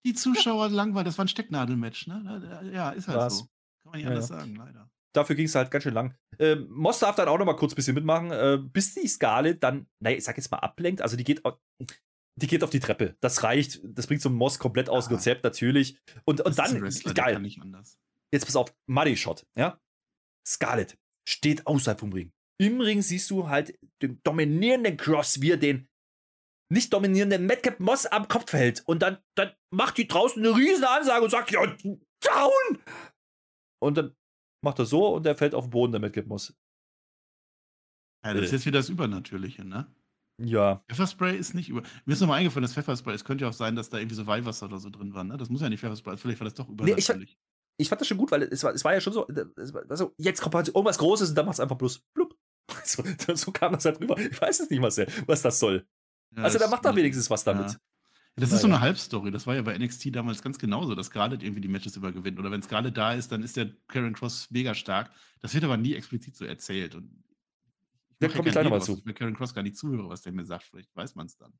Die Zuschauer langweilen. Das war ein Stecknadelmatch, ne? Ja, ist halt Was? so. Kann man nicht anders sagen, leider dafür ging es halt ganz schön lang. Ähm, Moss darf dann auch noch mal kurz ein bisschen mitmachen, äh, bis die Skala dann, naja, ich sag jetzt mal, ablenkt. Also die geht, die geht auf die Treppe. Das reicht. Das bringt so einen Moss komplett aus dem Konzept, natürlich. Und, und dann, Wrestler, geil. Jetzt pass auf, Muddy Shot, ja. Scarlett steht außerhalb vom Ring. Im Ring siehst du halt den dominierenden Cross, wie er den nicht dominierenden Madcap Moss am Kopf hält. Und dann, dann macht die draußen eine riesen Ansage und sagt, ja, down! Und dann macht er so und er fällt auf den Boden, damit gibt muss. Ja, das ist äh. jetzt wieder das Übernatürliche, ne? Ja. Pfefferspray ist nicht über. Mir ist nochmal eingefallen, das Pfefferspray. Es könnte ja auch sein, dass da irgendwie so Weihwasser oder so drin war, ne? Das muss ja nicht Pfefferspray. Vielleicht war das doch übernatürlich. Nee, ich, ich, fand das schon gut, weil es war, es war ja schon so, war so jetzt kommt halt irgendwas Großes und dann macht es einfach bloß blub. [LAUGHS] So, so, kam das halt rüber. Ich weiß es nicht, was, was das soll. Ja, also da macht er wenigstens was damit. Ja. Das ist so eine Halbstory. Das war ja bei NXT damals ganz genauso, dass Scarlett irgendwie die Matches immer gewinnt. Oder wenn Scarlett da ist, dann ist der Karen Cross mega stark. Das wird aber nie explizit so erzählt. Und Da komme ich gleich noch Hehl mal draus, zu. bei Karen Cross gar nicht zuhöre, was der mir sagt. Vielleicht weiß man es dann.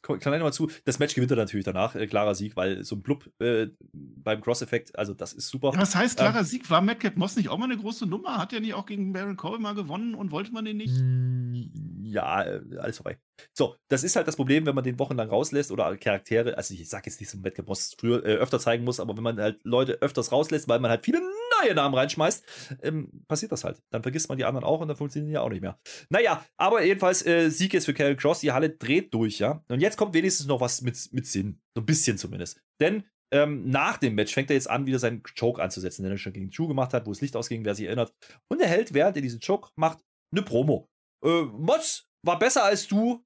Komm, Kleiner mal zu, das Match gewinnt er natürlich danach, äh, klarer Sieg, weil so ein Blub äh, beim Cross-Effekt, also das ist super. Ja, was heißt Ähm, klarer Sieg? War Madcap Moss nicht auch mal eine große Nummer? Hat er nicht auch gegen Baron Cole mal gewonnen und wollte man den nicht? Mm, Ja, äh, alles vorbei. So, das ist halt das Problem, wenn man den wochenlang rauslässt oder Charaktere, also ich sage jetzt nicht so Madcap Moss früher äh, öfter zeigen muss, aber wenn man halt Leute öfters rauslässt, weil man halt viele neue Namen reinschmeißt, ähm, passiert das halt. Dann vergisst man die anderen auch und dann funktionieren die ja auch nicht mehr. Naja, aber jedenfalls äh, Sieg jetzt für Karen Cross, die Halle dreht durch, ja. Und jetzt kommt wenigstens noch was mit, mit Sinn. So ein bisschen zumindest. Denn ähm, nach dem Match fängt er jetzt an, wieder seinen Choke anzusetzen, den er schon gegen Drew gemacht hat, wo das Licht ausging, wer sich erinnert. Und er hält, während er diesen Choke macht, eine Promo. Äh, Mods war besser als du,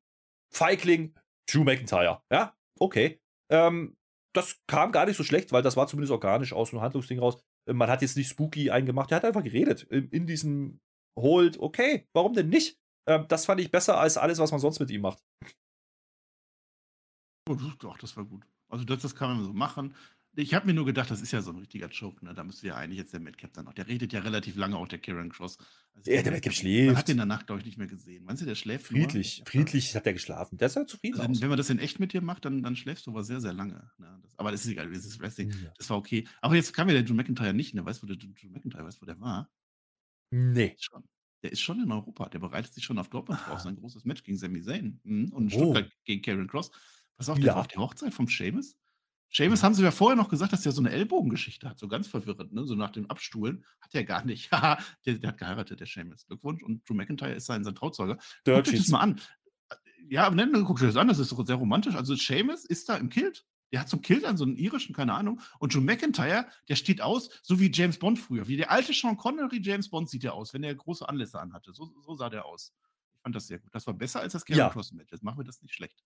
Feigling, Drew McIntyre. Ja, okay. Ähm, das kam gar nicht so schlecht, weil das war zumindest organisch aus dem Handlungsding raus. Man hat jetzt nicht spooky eingemacht, er hat einfach geredet. In, in diesem Hold, okay, warum denn nicht? Ähm, das fand ich besser als alles, was man sonst mit ihm macht. Oh, doch, das war gut. Also das, das kann man so machen. Ich habe mir nur gedacht, das ist ja so ein richtiger Choke, ne? Da müsste ja eigentlich jetzt der Madcap dann noch. Der redet ja relativ lange auch, der Kieran Cross. Also Ja, der Madcap Man schläft. hat den danach, glaube ich, nicht mehr gesehen. Meinst du, der schläft nur? Friedlich, Ja, friedlich hat er geschlafen. Der sah zufrieden Also, wenn man das in echt mit dir macht, dann, dann schläfst du aber sehr, sehr lange. Ne? Das, aber das ist egal, das ist Wrestling. Ja. Das war okay. Aber jetzt kam ja der Drew McIntyre nicht. Ne? Weißt du, wo der Drew McIntyre, weißt, wo der war? Nee. Schon. Der ist schon in Europa. Der bereitet sich schon auf Dortmund vor. auf sein großes Match gegen Sami Zayn. Mhm. Und Oh. Stuttgart gegen Karen Cross. Pass auf, der Ja. war auf die Hochzeit vom Seamus. Seamus haben sie ja vorher noch gesagt, dass der so eine Ellbogengeschichte hat. So ganz verwirrend, ne? So nach dem Abstuhlen. Hat er gar nicht. [LAUGHS] Der, der hat geheiratet, der Seamus. Glückwunsch. Und Drew McIntyre ist sein, sein Trauzeuger. Guckt euch das mal an. Ja, aber dann guckt euch das an, das ist sehr romantisch. Also Seamus ist da im Kilt. Der hat einen Kilt an, so einen irischen, keine Ahnung. Und Joe McIntyre, der steht aus, so wie James Bond früher. Wie der alte Sean Connery James Bond sieht er aus, wenn er große Anlässe anhatte. So, so sah der aus. Ich fand das sehr gut. Das war besser als das Karen Ja. Cross Match. Jetzt machen wir das nicht schlecht.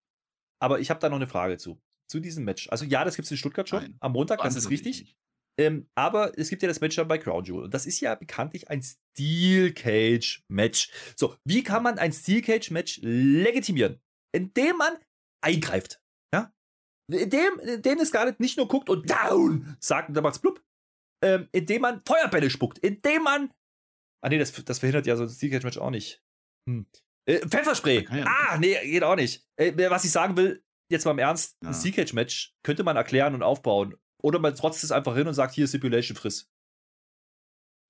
Aber ich habe da noch eine Frage zu. Zu diesem Match. Also ja, das gibt es in Stuttgart schon Nein. am Montag, das ist richtig. Ähm, aber es gibt ja das Match dann bei Crown Jewel. Und das ist ja bekanntlich ein Steel Cage Match. So, wie kann man ein Steel Cage Match legitimieren? Indem man eingreift. Ja? Indem, indem es gar nicht, nicht nur guckt und down sagt und dann macht's blub. Ähm, indem man Feuerbälle spuckt. Indem man. Ah, nee, das, das verhindert ja so ein Steel Cage Match auch nicht. Hm. Äh, Pfefferspray. Ja- ah, nee, geht auch nicht. Äh, was ich sagen will, jetzt mal im Ernst, Ja. ein Cage Match könnte man erklären und aufbauen. Oder man trotzt es einfach hin und sagt, hier Stipulation friss.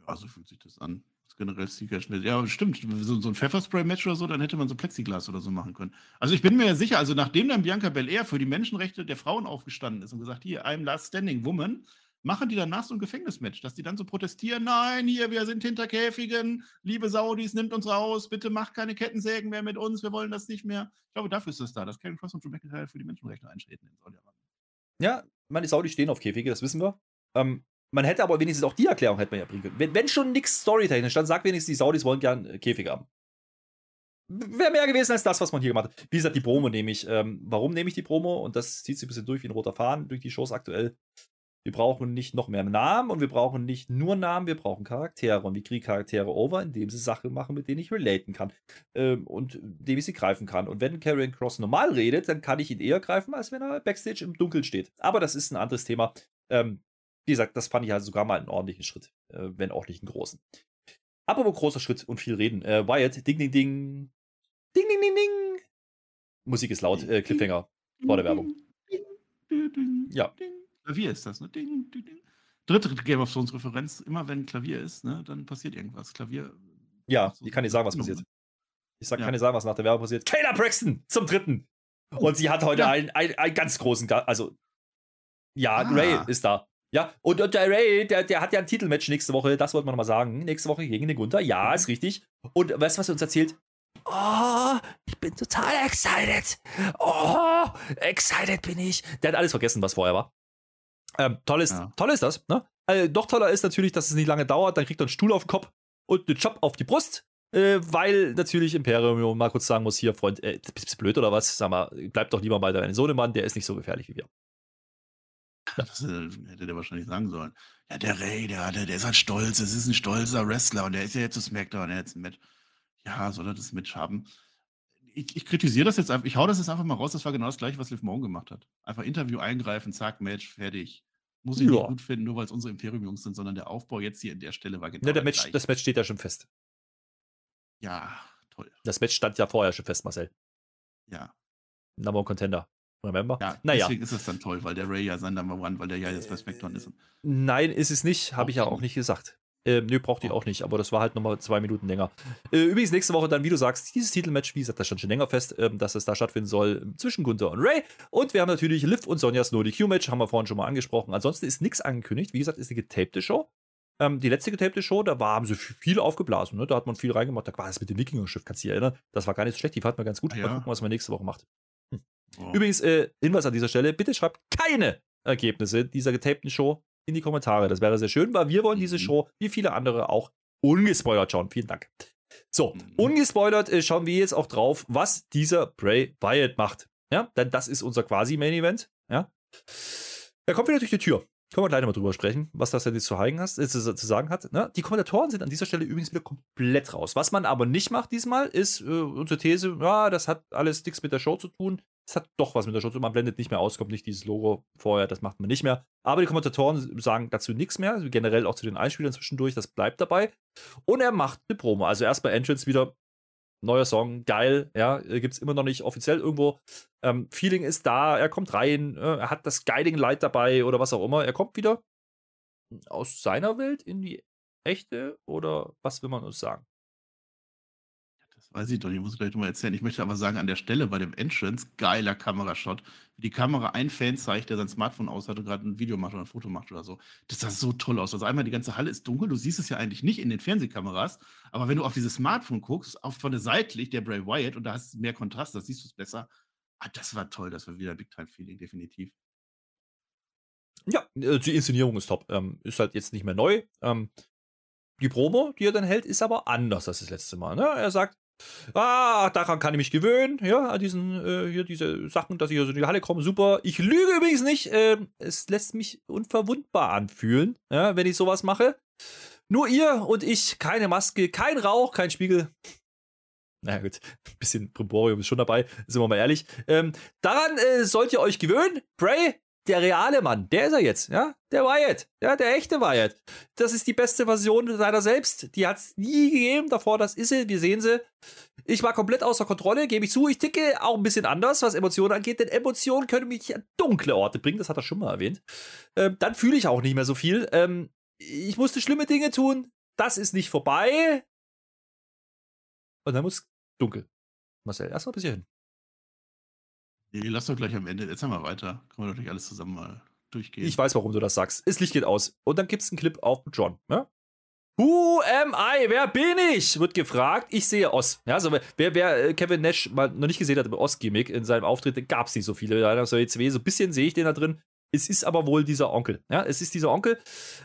Ja, so fühlt sich das an. Das ist generell Steel Match. Ja, stimmt. So, so ein Pfefferspray-Match oder so, dann hätte man so Plexiglas oder so machen können. Also ich bin mir ja sicher, also nachdem dann Bianca Belair für die Menschenrechte der Frauen aufgestanden ist und gesagt, hier, I'm last standing woman, machen die danach so ein Gefängnismatch, dass die dann so protestieren, nein, hier, wir sind hinter Käfigen, liebe Saudis, nimmt uns raus, bitte macht keine Kettensägen mehr mit uns, wir wollen das nicht mehr. Ich glaube, dafür ist das da, dass Karen Cross und Drew McIntyre für die Menschenrechte eintreten in Saudi-Arabien. Ja, meine Saudis stehen auf Käfige, das wissen wir. Ähm, man hätte aber wenigstens auch die Erklärung hätte man ja bringen können. Wenn, wenn schon nichts storytechnisch, dann sagt wenigstens, die Saudis wollen gern äh, Käfige haben. Wäre mehr gewesen als das, was man hier gemacht hat. Wie gesagt, die Promo nehme ich. Ähm, warum nehme ich die Promo? Und das zieht sich ein bisschen durch wie ein roter Faden durch die Shows aktuell. Wir brauchen nicht noch mehr Namen und wir brauchen nicht nur Namen, wir brauchen Charaktere. Und wir kriegen Charaktere over, indem sie Sachen machen, mit denen ich relaten kann. Ähm, und indem ich sie greifen kann. Und wenn Karrion Cross normal redet, dann kann ich ihn eher greifen, als wenn er Backstage im Dunkeln steht. Aber das ist ein anderes Thema. Ähm, wie gesagt, das fand ich halt sogar mal einen ordentlichen Schritt, äh, wenn auch nicht einen großen. Apropos großer Schritt und viel reden. Äh, Wyatt, ding, ding, ding. Ding, ding, ding, ding. Musik ist laut, äh, Cliffhanger. Vor der Werbung. Ding, [LAUGHS] ding, Ja. Klavier ist das, ne? Ding, ding, ding. Dritte Game of Thrones Referenz, immer wenn Klavier ist, ne, dann passiert irgendwas. Klavier. Ja, so ich kann dir sagen, was passiert. Ich sag, Ja. kann dir sagen, was nach der Werbung passiert. Kayla Braxton zum dritten. Und sie hat heute Ja. einen, einen, einen ganz großen, also ja, Ah. Ray ist da. Ja, und, und der Ray, der, der hat ja ein Titelmatch nächste Woche, das wollte man nochmal sagen. Nächste Woche gegen den Gunther, ja, Mhm. ist richtig. Und weißt du, was er uns erzählt? Oh, ich bin total excited. Oh, excited bin ich. Der hat alles vergessen, was vorher war. Ähm, toll, ist, Ja. toll ist das, ne? Äh, noch toller ist natürlich, dass es nicht lange dauert, dann kriegt er einen Stuhl auf den Kopf und einen Job auf die Brust. Äh, weil natürlich Imperium mal kurz sagen muss, hier, Freund, äh, bist du blöd oder was? Sag mal, bleib doch lieber bei deinem Sohnemann, der ist nicht so gefährlich wie wir. Das äh, hätte der wahrscheinlich sagen sollen. Ja, der Ray, der, der, der ist halt stolz. Es ist ein stolzer Wrestler und der ist ja jetzt zu SmackDown, der jetzt ein Match. Ja, soll er das Match haben? ich, ich kritisiere das jetzt einfach, ich hau das jetzt einfach mal raus, das war genau das gleiche, was Liv Morgan gemacht hat. Einfach Interview eingreifen, zack, Match, fertig. Muss ich Ja. nicht gut finden, nur weil es unsere Imperium-Jungs sind, sondern der Aufbau jetzt hier in der Stelle war genau Ne, der Match, das Match steht ja schon fest. Ja, toll. Das Match stand ja vorher schon fest, Marcel. Ja. Number One Contender. Remember? Ja, naja. deswegen ist es dann toll, weil der Ray ja sein Number One, weil der ja jetzt bei SmackDown ist. Nein, ist es nicht. Habe ich ja auch nicht gesagt. Ähm, nö, braucht die auch nicht, aber das war halt nochmal zwei Minuten länger. Äh, übrigens, nächste Woche dann, wie du sagst, dieses Titelmatch, wie gesagt, das stand schon länger fest, ähm, dass es da stattfinden soll zwischen Gunther und Ray. Und wir haben natürlich Liv und Sonjas No DQ-Match, haben wir vorhin schon mal angesprochen. Ansonsten ist nichts angekündigt. Wie gesagt, ist eine getapte Show. Ähm, die letzte getapte Show, da war, haben sie viel aufgeblasen. Ne? Da hat man viel reingemacht. Da war das mit dem Wikinger-Schiff, kannst du dich erinnern? Das war gar nicht so schlecht. Die fand man ganz gut. Ah, Mal ja. gucken, was man nächste Woche macht. Oh. Übrigens, äh, Hinweis an dieser Stelle, bitte schreibt keine Ergebnisse dieser getapten Show in die Kommentare. Das wäre sehr schön, weil wir wollen diese Mhm. Show, wie viele andere auch, ungespoilert schauen. Vielen Dank. So, Mhm. ungespoilert äh, schauen wir jetzt auch drauf, was dieser Bray Wyatt macht. Ja, denn das ist unser quasi Main Event. Ja. Er kommt wieder durch die Tür. Können wir gleich noch mal drüber sprechen, was das denn jetzt zu, heigen hast, äh, zu, zu sagen hat. Ne? Die Kommentatoren sind an dieser Stelle übrigens wieder komplett raus. Was man aber nicht macht diesmal, ist äh, unsere These, ja, das hat alles nichts mit der Show zu tun. Es hat doch was mit der zu tun. Man blendet nicht mehr aus, kommt nicht dieses Logo vorher, das macht man nicht mehr. Aber die Kommentatoren sagen dazu nichts mehr, generell auch zu den Einspielern zwischendurch, das bleibt dabei. Und er macht eine Promo. Also erstmal Entrance wieder, neuer Song, geil, ja, gibt es immer noch nicht offiziell irgendwo. Ähm, Feeling ist da, er kommt rein, äh, er hat das Guiding Light dabei oder was auch immer. Er kommt wieder aus seiner Welt in die echte oder was will man uns sagen? Weiß ich doch, ich muss gleich nochmal erzählen. Ich möchte aber sagen, an der Stelle bei dem Entrance, geiler Kamerashot, wie die Kamera einen Fan zeigt, der sein Smartphone aus hat und gerade ein Video macht oder ein Foto macht oder so. Das sah so toll aus. Also einmal die ganze Halle ist dunkel, du siehst es ja eigentlich nicht in den Fernsehkameras, aber wenn du auf dieses Smartphone guckst, auf von der Seite liegt der Bray Wyatt und da hast du mehr Kontrast, da siehst du es besser. Ah, das war toll, das war wieder Big Time Feeling, definitiv. Ja, äh, die Inszenierung ist top. Ähm, ist halt jetzt nicht mehr neu. Ähm, die Promo, die er dann hält, ist aber anders als das letzte Mal. Ne? Er sagt, ah, daran kann ich mich gewöhnen, ja, an diesen, äh, hier diese Sachen, dass ich hier so in die Halle komme, super. Ich lüge übrigens nicht. Ähm, es lässt mich unverwundbar anfühlen, ja, wenn ich sowas mache. Nur ihr und ich, keine Maske, kein Rauch, kein Spiegel. Na gut, ein bisschen Brimborium ist schon dabei, sind wir mal ehrlich. Ähm, daran äh, sollt ihr euch gewöhnen. Bray, der reale Mann, der ist er jetzt, ja? Der Wyatt, ja, der echte Wyatt. Das ist die beste Version seiner selbst. Die hat es nie gegeben davor, das ist sie, wir sehen sie. Ich war komplett außer Kontrolle, gebe ich zu. Ich ticke auch ein bisschen anders, was Emotionen angeht, denn Emotionen können mich an dunkle Orte bringen, das hat er schon mal erwähnt. Ähm, dann fühle ich auch nicht mehr so viel. Ähm, ich musste schlimme Dinge tun, das ist nicht vorbei. Und dann muss dunkel. Marcel, erstmal bis hierhin. Nee, lass doch gleich am Ende, jetzt haben wir weiter. Können wir doch nicht alles zusammen mal durchgehen. Ich weiß, warum du das sagst. Das Licht geht aus. Und dann gibt es einen Clip auf John. Ja? Who am I? Wer bin ich? Wird gefragt. Ich sehe Oz. Ja, also wer, wer äh, Kevin Nash mal noch nicht gesehen hat im Oz-Gimmick in seinem Auftritt, gab es nicht so viele. Da auf der ECW, so ein bisschen sehe ich den da drin. Es ist aber wohl dieser Onkel. Ja, es ist dieser Onkel.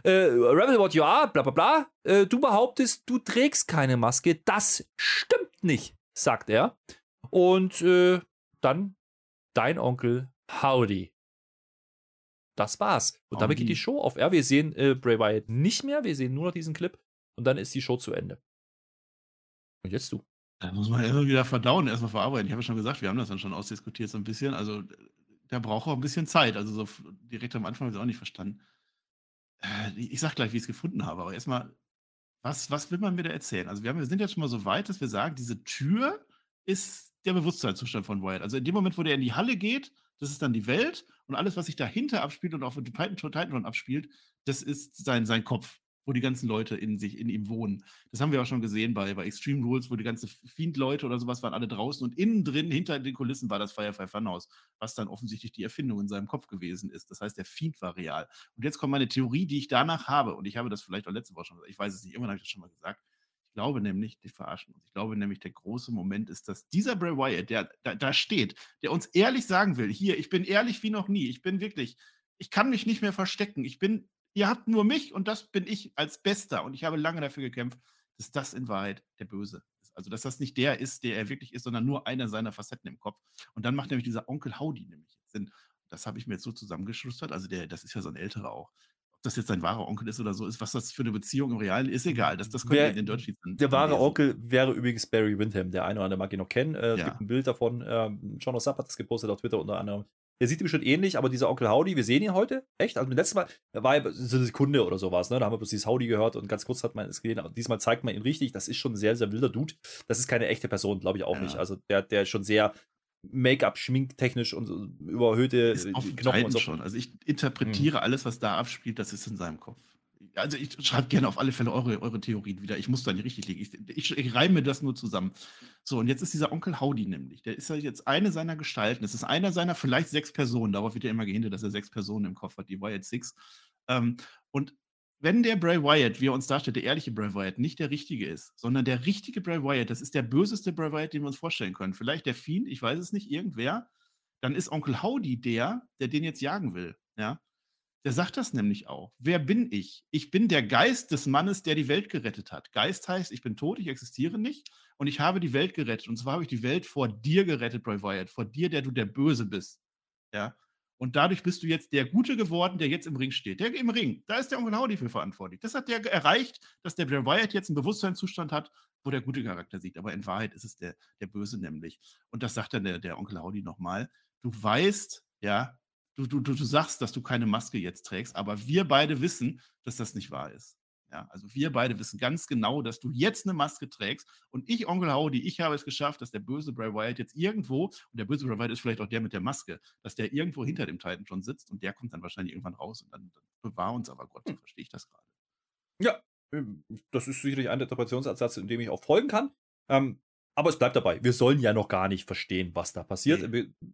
Äh, Rebel what you are, bla bla bla. Äh, du behauptest, du trägst keine Maske. Das stimmt nicht, sagt er. Und äh, dann dein Onkel Howdy. Das war's. Und damit geht die Show auf R. Wir sehen äh, Bray Wyatt nicht mehr. Wir sehen nur noch diesen Clip. Und dann ist die Show zu Ende. Und jetzt du. Da muss man erstmal wieder verdauen, erstmal verarbeiten. Ich habe ja schon gesagt, wir haben das dann schon ausdiskutiert so ein bisschen. Also der braucht auch ein bisschen Zeit. Also so direkt am Anfang habe ich es auch nicht verstanden. Äh, ich ich sag gleich, wie ich es gefunden habe, aber erstmal, was, was will man mir da erzählen? Also wir, haben, wir sind jetzt schon mal so weit, dass wir sagen, diese Tür ist der Bewusstseinszustand von Wyatt. Also in dem Moment, wo der in die Halle geht, das ist dann die Welt und alles, was sich dahinter abspielt und auch mit Titan Titan abspielt, das ist sein, sein Kopf, wo die ganzen Leute in sich, in ihm wohnen. Das haben wir auch schon gesehen bei, bei Extreme Rules, wo die ganzen Fiend-Leute oder sowas waren alle draußen und innen drin, hinter den Kulissen, war das Firefly Funhouse, was dann offensichtlich die Erfindung in seinem Kopf gewesen ist. Das heißt, der Fiend war real. Und jetzt kommt meine Theorie, die ich danach habe, und ich habe das vielleicht auch letzte Woche schon gesagt, ich weiß es nicht, immer habe ich das schon mal gesagt. Ich glaube nämlich, die verarschen uns. Ich glaube nämlich, der große Moment ist, dass dieser Bray Wyatt, der da, da steht, der uns ehrlich sagen will, hier, ich bin ehrlich wie noch nie, ich bin wirklich, ich kann mich nicht mehr verstecken, ich bin, ihr habt nur mich und das bin ich als Bester und ich habe lange dafür gekämpft, dass das in Wahrheit der Böse ist. Also, dass das nicht der ist, der er wirklich ist, sondern nur einer seiner Facetten im Kopf. Und dann macht nämlich dieser Onkel Howdy nämlich Sinn. Das habe ich mir jetzt so zusammengeschustert. Also, der, das ist ja so ein älterer auch. Das jetzt sein wahrer Onkel ist oder so ist, was das für eine Beziehung im Realen ist, egal. Das, das können wir in den Deutschen Der wahre Onkel wäre übrigens Barry Windham. Der eine oder andere mag ihn noch kennen. Äh, Es Ja. gibt ein Bild davon. Ähm, John Ossap hat das gepostet auf Twitter unter anderem. Der sieht ihm schon ähnlich, aber dieser Onkel Howdy, wir sehen ihn heute. Echt? Also, beim letzten Mal war er so eine Sekunde oder sowas. Ne? Da haben wir bloß dieses Howdy gehört und ganz kurz hat man es gesehen. Aber diesmal zeigt man ihn richtig. Das ist schon ein sehr, sehr wilder Dude. Das ist keine echte Person, glaube ich auch Ja. nicht. Also, der, der ist schon sehr Make-up, schminktechnisch und so überhöhte Knochen und so. schon. Also ich interpretiere alles, was da abspielt, das ist in seinem Kopf. Also ich schreibe gerne auf alle Fälle eure, eure Theorien wieder. Ich muss da nicht richtig liegen. Ich, ich, ich reime das nur zusammen. So, und jetzt ist dieser Onkel Howdy nämlich. Der ist ja jetzt eine seiner Gestalten. Es ist einer seiner vielleicht sechs Personen. Darauf wird ja immer gehintet, dass er sechs Personen im Kopf hat. Die Wyatt Six. Ähm, und wenn der Bray Wyatt, wie er uns darstellt, der ehrliche Bray Wyatt, nicht der richtige ist, sondern der richtige Bray Wyatt, das ist der böseste Bray Wyatt, den wir uns vorstellen können. Vielleicht der Fiend, ich weiß es nicht, irgendwer. Dann ist Onkel Howdy der, der den jetzt jagen will. Ja. Der sagt das nämlich auch. Wer bin ich? Ich bin der Geist des Mannes, der die Welt gerettet hat. Geist heißt, ich bin tot, ich existiere nicht und ich habe die Welt gerettet. Und zwar habe ich die Welt vor dir gerettet, Bray Wyatt. Vor dir, der du der Böse bist. Ja. Und dadurch bist du jetzt der Gute geworden, der jetzt im Ring steht. Der im Ring, da ist der Onkel Howdy für verantwortlich. Das hat der erreicht, dass der Bray Wyatt jetzt einen Bewusstseinszustand hat, wo der gute Charakter siegt. Aber in Wahrheit ist es der, der Böse nämlich. Und das sagt dann der, der Onkel Howdy nochmal. Du weißt, ja, du, du, du sagst, dass du keine Maske jetzt trägst, aber wir beide wissen, dass das nicht wahr ist. Ja, also wir beide wissen ganz genau, dass du jetzt eine Maske trägst und ich, Onkel Howdy, ich habe es geschafft, dass der böse Bray Wyatt jetzt irgendwo, und der böse Bray Wyatt ist vielleicht auch der mit der Maske, dass der irgendwo hinter dem Titan schon sitzt und der kommt dann wahrscheinlich irgendwann raus und dann, dann bewahr uns aber Gott, so verstehe ich das gerade. Ja, ähm, das ist sicherlich ein Interpretationsansatz, in dem ich auch folgen kann. Ähm, aber es bleibt dabei. Wir sollen ja noch gar nicht verstehen, was da passiert. Nee,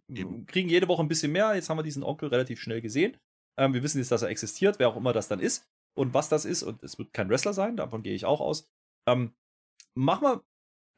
wir eben. kriegen jede Woche ein bisschen mehr. Jetzt haben wir diesen Onkel relativ schnell gesehen. Ähm, wir wissen jetzt, dass er existiert, wer auch immer das dann ist und was das ist. Und es wird kein Wrestler sein, davon gehe ich auch aus. Ähm, mach mal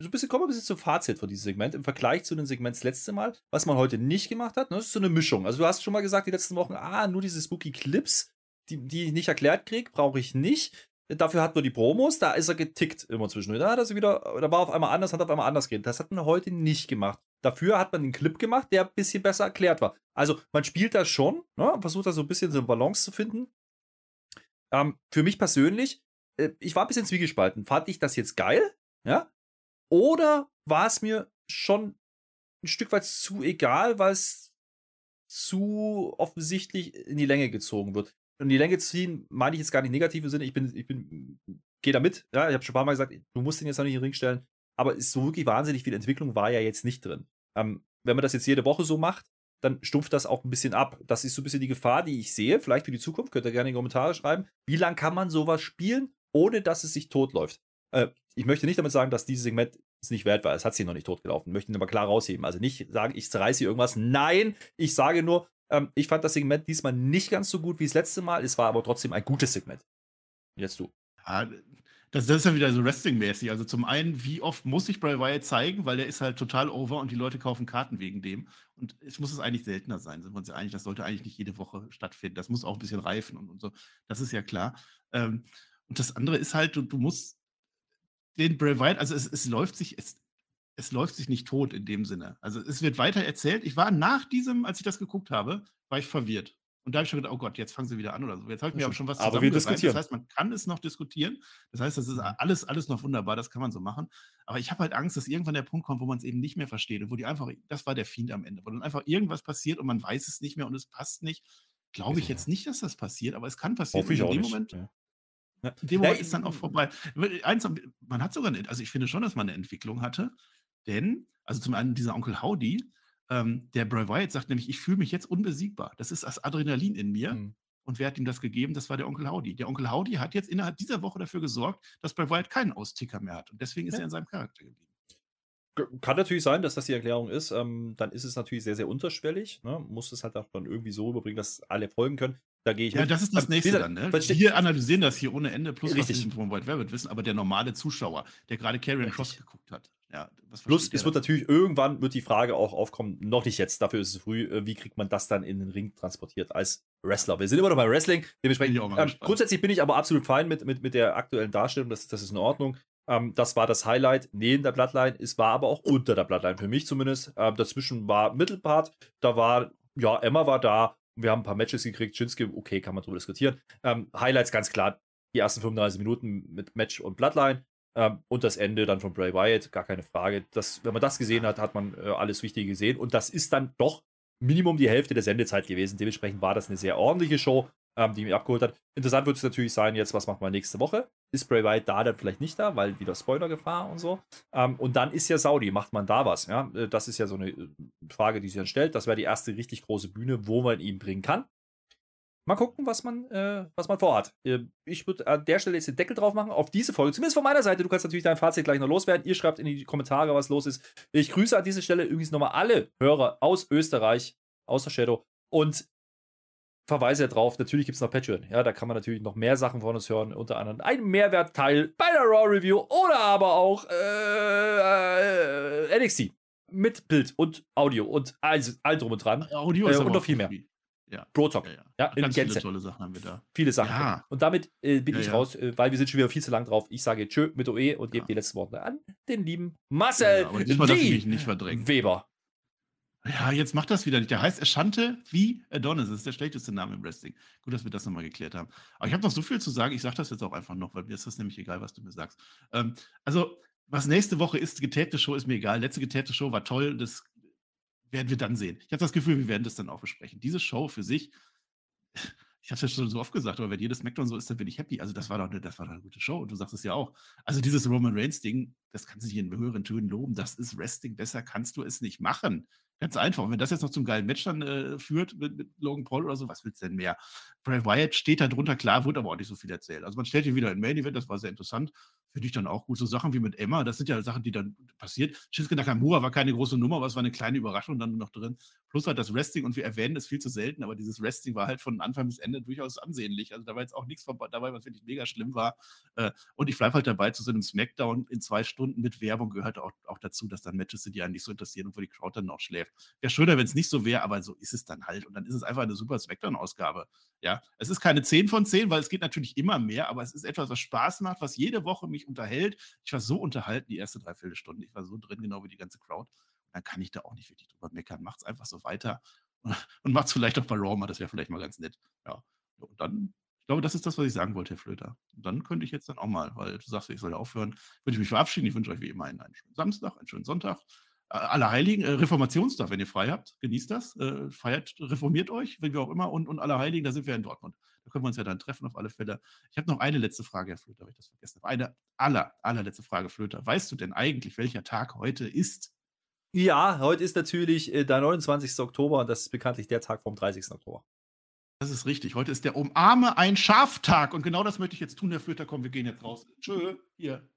so ein bisschen, kommen wir ein bisschen zum Fazit von diesem Segment im Vergleich zu dem Segment das letzte Mal, was man heute nicht gemacht hat. Ne? Das ist so eine Mischung. Also, du hast schon mal gesagt, die letzten Wochen, ah, nur diese spooky Clips, die, die ich nicht erklärt kriege, brauche ich nicht. Dafür hat nur die Promos, da ist er getickt immer zwischendurch. Da hat er sie wieder, da war auf einmal anders, hat auf einmal anders geredet. Das hat man heute nicht gemacht. Dafür hat man einen Clip gemacht, der ein bisschen besser erklärt war. Also man spielt das schon, ne, versucht da so ein bisschen so eine Balance zu finden. Ähm, für mich persönlich, äh, ich war ein bisschen zwiegespalten. Fand ich das jetzt geil? Ja? Oder war es mir schon ein Stück weit zu egal, weil es zu offensichtlich in die Länge gezogen wird? Und die Länge ziehen meine ich jetzt gar nicht negativ im Sinne. Ich bin, ich bin, gehe da mit. Ja, ich habe schon ein paar Mal gesagt, du musst den jetzt noch nicht in den Ring stellen. Aber ist so wirklich wahnsinnig viel Entwicklung war ja jetzt nicht drin. Ähm, wenn man das jetzt jede Woche so macht, dann stumpft das auch ein bisschen ab. Das ist so ein bisschen die Gefahr, die ich sehe. Vielleicht für die Zukunft könnt ihr gerne in die Kommentare schreiben. Wie lange kann man sowas spielen, ohne dass es sich totläuft? Äh, ich möchte nicht damit sagen, dass dieses Segment es nicht wert war. Es hat sich noch nicht totgelaufen. Möchte ihn aber klar rausheben. Also nicht sagen, ich zerreiße irgendwas. Nein, ich sage nur, ähm, ich fand das Segment diesmal nicht ganz so gut wie das letzte Mal. Es war aber trotzdem ein gutes Segment. Jetzt du. Das, das ist ja wieder so Wrestling-mäßig. Also zum einen, wie oft muss sich Bray Wyatt zeigen, weil der ist halt total over und die Leute kaufen Karten wegen dem. Und es muss es eigentlich seltener sein, sind wir uns ja einig. Das sollte eigentlich nicht jede Woche stattfinden. Das muss auch ein bisschen reifen und, und so. Das ist ja klar. Ähm, und das andere ist halt, du, du musst den Bray Wyatt, also es, es läuft sich, es, es läuft sich nicht tot in dem Sinne. Also es wird weiter erzählt. Ich war nach diesem, als ich das geguckt habe, war ich verwirrt. Und da habe ich schon gedacht, oh Gott, jetzt fangen sie wieder an oder so. Jetzt habe ich mir aber schon was Aber wir diskutieren. Das heißt, man kann es noch diskutieren. Das heißt, das ist alles, alles noch wunderbar, das kann man so machen. Aber ich habe halt Angst, dass irgendwann der Punkt kommt, wo man es eben nicht mehr versteht und wo die einfach, das war der Fiend am Ende, wo dann einfach irgendwas passiert und man weiß es nicht mehr und es passt nicht. Glaube ich jetzt nicht, dass das passiert, aber es kann passieren. Hoffe ich Und auch in dem nicht. Moment, Ja. Ja. in dem Ja, Moment ist dann auch vorbei. Eins, man hat sogar, eine, also ich finde schon, dass man eine Entwicklung hatte, denn, also zum einen dieser Onkel Howdy, ähm, der Bray Wyatt sagt nämlich, ich fühle mich jetzt unbesiegbar. Das ist das Adrenalin in mir. Mhm. Und wer hat ihm das gegeben? Das war der Onkel Howdy. Der Onkel Howdy hat jetzt innerhalb dieser Woche dafür gesorgt, dass Bray Wyatt keinen Austicker mehr hat. Und deswegen ist Ja. er in seinem Charakter geblieben. Kann natürlich sein, dass das die Erklärung ist. Ähm, dann ist es natürlich sehr, sehr unterschwellig. Ne? Muss es halt auch dann irgendwie so überbringen, dass alle folgen können. Da gehe ich Ja, mit. das ist das nächste dann. Ne? Wir analysieren das hier ohne Ende, plus Richtig. was wir von White Rabbit wissen, aber der normale Zuschauer, der gerade Carrion. Cross geguckt hat. Ja, was Plus, es wird natürlich irgendwann wird die Frage auch aufkommen, noch nicht jetzt, dafür ist es früh, äh, wie kriegt man das dann in den Ring transportiert als Wrestler? Wir sind immer noch beim Wrestling, dementsprechend. Bin Ähm, grundsätzlich bin ich aber absolut fein mit, mit, mit der aktuellen Darstellung, das, das ist in Ordnung. Ähm, das war das Highlight neben der Bloodline, es war aber auch unter der Bloodline, für mich zumindest. Ähm, dazwischen war Mittelpart, da war, ja, Emma war da, Wir haben ein paar Matches gekriegt. Shinsuke, okay, kann man drüber diskutieren. Ähm, Highlights ganz klar, die ersten 35 Minuten mit Match und Bloodline. Ähm, und das Ende dann von Bray Wyatt, gar keine Frage. Das, wenn man das gesehen hat, hat man äh, alles Wichtige gesehen. Und das ist dann doch Minimum die Hälfte der Sendezeit gewesen. Dementsprechend war das eine sehr ordentliche Show, ähm, die mich abgeholt hat. Interessant wird es natürlich sein, jetzt, was macht man nächste Woche? Ist Bray Wyatt da dann vielleicht nicht da, weil wieder Spoilergefahr und so. Ähm, und dann ist ja Saudi, macht man da was? Ja? Äh, das ist ja so eine äh, Frage, die sich dann stellt. Das wäre die erste richtig große Bühne, wo man ihn bringen kann. Mal gucken, was man, äh, was man vorhat. Äh, ich würde an der Stelle jetzt den Deckel drauf machen, auf diese Folge. Zumindest von meiner Seite. Du kannst natürlich dein Fazit gleich noch loswerden. Ihr schreibt in die Kommentare, was los ist. Ich grüße an dieser Stelle übrigens nochmal alle Hörer aus Österreich, außer Shadow. Und verweise darauf, natürlich gibt es noch Patreon. Ja, da kann man natürlich noch mehr Sachen von uns hören. Unter anderem ein Mehrwertteil bei der Raw Review oder aber auch äh, äh, NXT mit Bild und Audio und all, all drum und dran. Audio äh, ist und noch viel mehr. Ja. Pro Talk. Ja, ja. Ja, in Ganz Gänze. viele tolle Sachen haben wir da. Viele Sachen. Ja. Und damit äh, bin Ja, ich ja. raus, äh, weil wir sind schon wieder viel zu lang drauf. Ich sage Tschö mit OE und gebe Ja. die letzten Worte an den lieben Marcel Ja, aber diesmal darf ich die mich nicht verdrängen. Weber. Ja, jetzt macht das wieder nicht. Der heißt Eschante wie Adonis. Das ist der schlechteste Name im Wrestling. Gut, dass wir das nochmal geklärt haben. Aber ich habe noch so viel zu sagen. Ich sage das jetzt auch einfach noch, weil mir ist das nämlich egal, was du mir sagst. Ähm, also, was nächste Woche ist, getapte Show ist mir egal. Letzte getapte Show war toll. Das werden wir dann sehen. Ich habe das Gefühl, wir werden das dann auch besprechen. Diese Show für sich, [LAUGHS] ich habe es ja schon so oft gesagt, aber wenn jedes Smackdown so ist, dann bin ich happy. Also, das war doch eine, das war doch eine gute Show. Und du sagst es ja auch. Also, dieses Roman Reigns-Ding, das kann sich in höheren Tönen loben. Das ist Wrestling. Besser kannst du es nicht machen. Ganz einfach. Und wenn das jetzt noch zum geilen Match dann äh, führt mit, mit Logan Paul oder so, was willst du denn mehr? Bray Wyatt steht da drunter, klar, wurde aber auch nicht so viel erzählt. Also man stellt ihn wieder in Main Event, das war sehr interessant. Finde ich dann auch gut. So Sachen wie mit Emma, das sind ja Sachen, die dann passiert. Shinsuke Nakamura war keine große Nummer, aber es war eine kleine Überraschung dann noch drin. Plus halt das Wrestling, und wir erwähnen es viel zu selten, aber dieses Wrestling war halt von Anfang bis Ende durchaus ansehnlich. Also da war jetzt auch nichts dabei, was wirklich mega schlimm war. Äh, Und ich bleibe halt dabei, zu so einem Smackdown in zwei Stunden mit Werbung gehört auch, auch dazu, dass dann Matches sind, die einen nicht so interessieren und wo die Crowd dann auch schläft. Wäre schöner, wenn es nicht so wäre, aber so ist es dann halt. Und dann ist es einfach eine super Smackdown-Ausgabe. Ja, es ist keine 10 von 10, weil es geht natürlich immer mehr, aber es ist etwas, was Spaß macht, was jede Woche mich unterhält. Ich war so unterhalten die erste Dreiviertelstunde. Ich war so drin, genau wie die ganze Crowd. Dann kann ich da auch nicht wirklich drüber meckern. Macht's einfach so weiter [LAUGHS] und macht's vielleicht auch bei Raw mal. Das wäre vielleicht mal ganz nett. Ja, und dann, ich glaube, das ist das, was ich sagen wollte, Herr Flöter. Und dann könnte ich jetzt dann auch mal, weil du sagst, ich soll ja aufhören, würde ich mich verabschieden. Ich wünsche euch wie immer einen schönen Samstag, einen schönen Sonntag. Allerheiligen, äh, Reformationstag, wenn ihr frei habt, genießt das, äh, feiert, reformiert euch, wenn wir auch immer, und, und Allerheiligen, da sind wir in Dortmund. Da können wir uns ja dann treffen auf alle Fälle. Ich habe noch eine letzte Frage, Herr Flöter, weil ich das vergessen habe. Eine aller, allerletzte Frage, Flöter. Weißt du denn eigentlich, welcher Tag heute ist? Ja, heute ist natürlich äh, der 29. Oktober und das ist bekanntlich der Tag vom 30. Oktober. Das ist richtig. Heute ist der Umarme ein Schaftag. Und genau das möchte ich jetzt tun, Herr Flöter. Komm, wir gehen jetzt raus. Tschö. Hier.